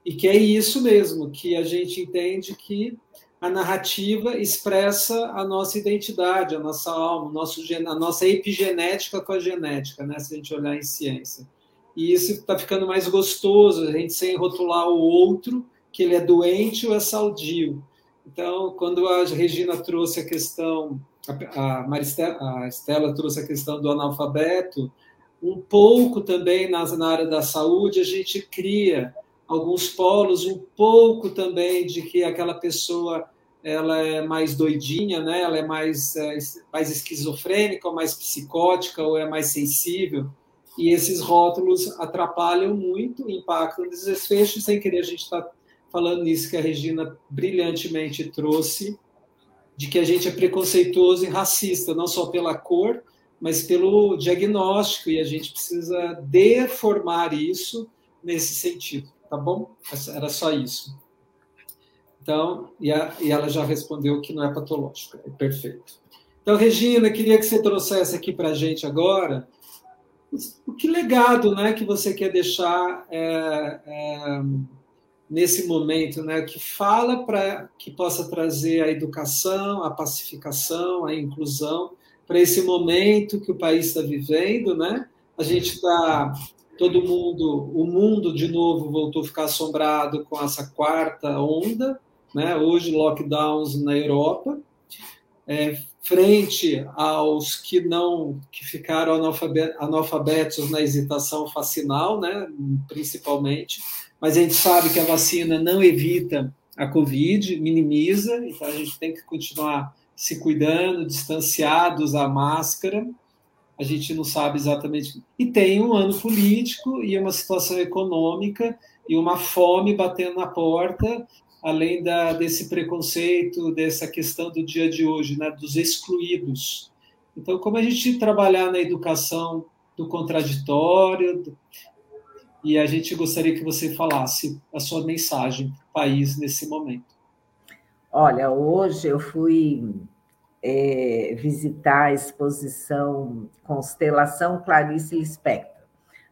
E que é isso mesmo, que a gente entende que a narrativa expressa a nossa identidade, a nossa alma, nosso, a nossa epigenética com a genética, né, se a gente olhar em ciência. E isso está ficando mais gostoso, a gente sem rotular o outro, que ele é doente ou é saudio. Então, quando a Regina trouxe a questão, a, Maristela, a Estela trouxe a questão do analfabeto, um pouco também nas, na área da saúde, a gente cria alguns polos, um pouco também de que aquela pessoa ela é mais doidinha, né? ela é mais, é, mais esquizofrênica, ou mais psicótica, ou é mais sensível. E esses rótulos atrapalham muito, impactam desfechos, sem querer a gente está falando nisso que a Regina brilhantemente trouxe, de que a gente é preconceituoso e racista, não só pela cor, mas pelo diagnóstico, e a gente precisa deformar isso nesse sentido, tá bom? Era só isso. Então, e, a, e ela já respondeu que não é patológico, é perfeito. Então, Regina, queria que você trouxesse aqui para a gente agora o que legado né, que você quer deixar é, é, nesse momento, né, que fala para que possa trazer a educação, a pacificação, a inclusão para esse momento que o país está vivendo, né? A gente está todo mundo, o mundo de novo voltou a ficar assombrado com essa quarta onda, né? hoje lockdowns na Europa, é, frente aos que não que ficaram analfabetos na hesitação facinal, né? principalmente, mas a gente sabe que a vacina não evita a Covid, minimiza, então a gente tem que continuar se cuidando, distanciados, a máscara. A gente não sabe exatamente. E tem um ano político e uma situação econômica e uma fome batendo na porta além da, desse preconceito, dessa questão do dia de hoje, né, dos excluídos. Então, como a gente trabalhar na educação do contraditório, e a gente gostaria que você falasse a sua mensagem para o país nesse momento. Olha, hoje eu fui é, visitar a exposição Constelação Clarice Lispector,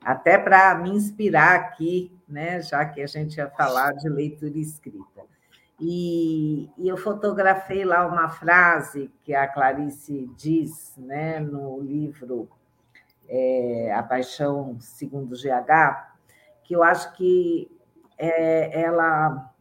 até para me inspirar aqui, né, já que a gente ia falar de leitura escrita. E, e, eu fotografei lá uma frase que a Clarice diz né, no livro é, A Paixão Segundo GH, que eu acho que é, ela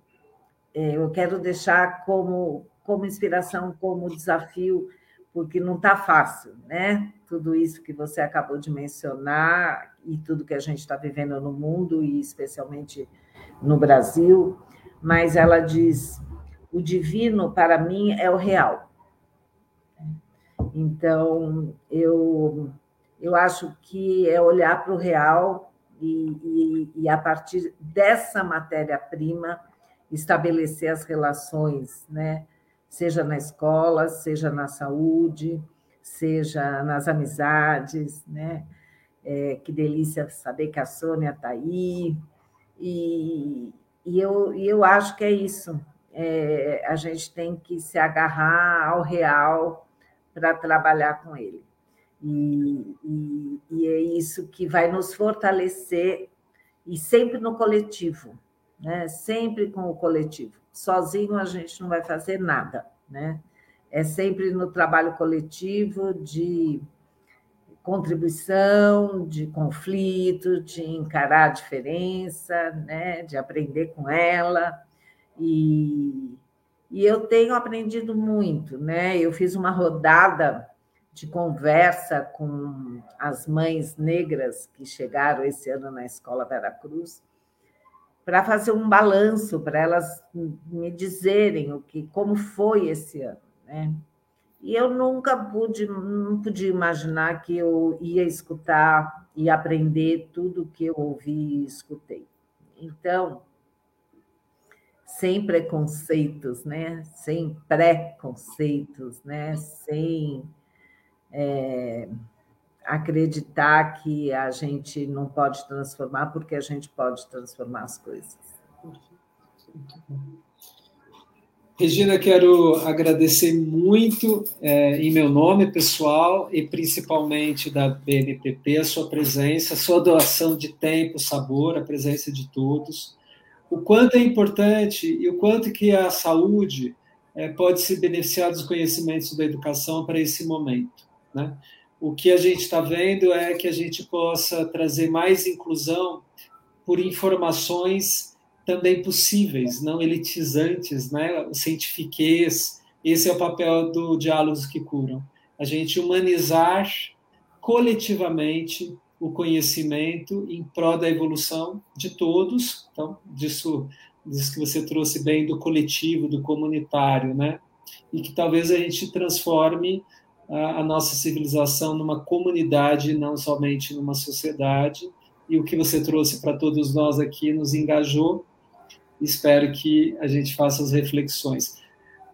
é, eu quero deixar como, como inspiração, como desafio, porque não está fácil, né? Tudo isso que você acabou de mencionar e tudo que a gente está vivendo no mundo e especialmente no Brasil mas ela diz: o divino para mim é o real. Então, eu, eu acho que é olhar para o real e, e, e, a partir dessa matéria-prima, estabelecer as relações, né? seja na escola, seja na saúde, seja nas amizades. Né? É, que delícia saber que a Sônia está aí. E, e eu, e eu acho que é isso. É, a gente tem que se agarrar ao real para trabalhar com ele. E, e, e, é isso que vai nos fortalecer, e sempre no coletivo, né? sempre com o coletivo. Sozinho a gente não vai fazer nada. Né? É sempre no trabalho coletivo de contribuição, de conflito, de encarar a diferença, né, de aprender com ela. E, e eu tenho aprendido muito, né? Eu fiz uma rodada de conversa com as mães negras que chegaram esse ano na Escola Vera Cruz para fazer um balanço, para elas me dizerem o que, como foi esse ano, né? E eu nunca pude, não podia imaginar que eu ia escutar e aprender tudo que eu ouvi e escutei. Então, sem preconceitos, né? sem preconceitos, né? sem é, acreditar que a gente não pode transformar, porque a gente pode transformar as coisas. Regina, quero agradecer muito, é, em meu nome pessoal e principalmente da BNPP, a sua presença, a sua doação de tempo, sabor, a presença de todos o quanto é importante e o quanto que a saúde é, pode se beneficiar dos conhecimentos da educação para esse momento. Né? O que a gente está vendo é que a gente possa trazer mais inclusão por informações também possíveis, não elitizantes, né? o cientifiquez, esse é o papel do Diálogos que Curam. A gente humanizar coletivamente o conhecimento em prol da evolução de todos. Então, disso, disso que você trouxe bem do coletivo, do comunitário, né? E que talvez a gente transforme a, a nossa civilização numa comunidade, não somente numa sociedade. E o que você trouxe para todos nós aqui nos engajou. Espero que a gente faça as reflexões.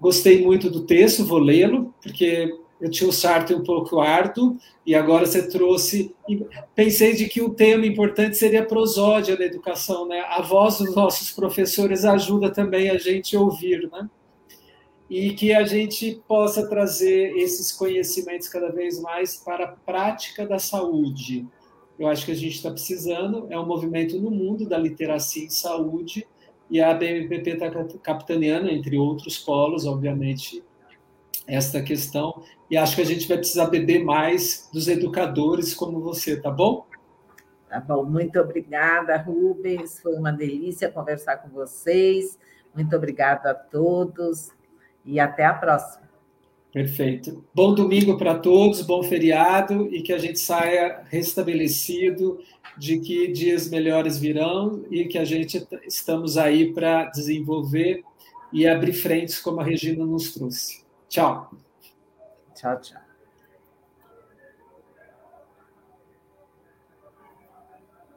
Gostei muito do texto, vou lê-lo, porque eu tinha o Sartre um pouco árduo, e agora você trouxe. Pensei de que o tema importante seria a prosódia da educação, né? A voz dos nossos professores ajuda também a gente a ouvir, né? E que a gente possa trazer esses conhecimentos cada vez mais para a prática da saúde. Eu acho que a gente está precisando, é um movimento no mundo da literacia em saúde, e a BMPP está capitaneando, entre outros polos, obviamente, esta questão e acho que a gente vai precisar beber mais dos educadores como você, tá bom? Tá bom, muito obrigada, Rubens. Foi uma delícia conversar com vocês. Muito obrigada a todos e até a próxima. Perfeito. Bom domingo para todos, bom feriado e que a gente saia restabelecido de que dias melhores virão e que a gente estamos aí para desenvolver e abrir frentes como a Regina nos trouxe. Tchau. Tchau, tchau.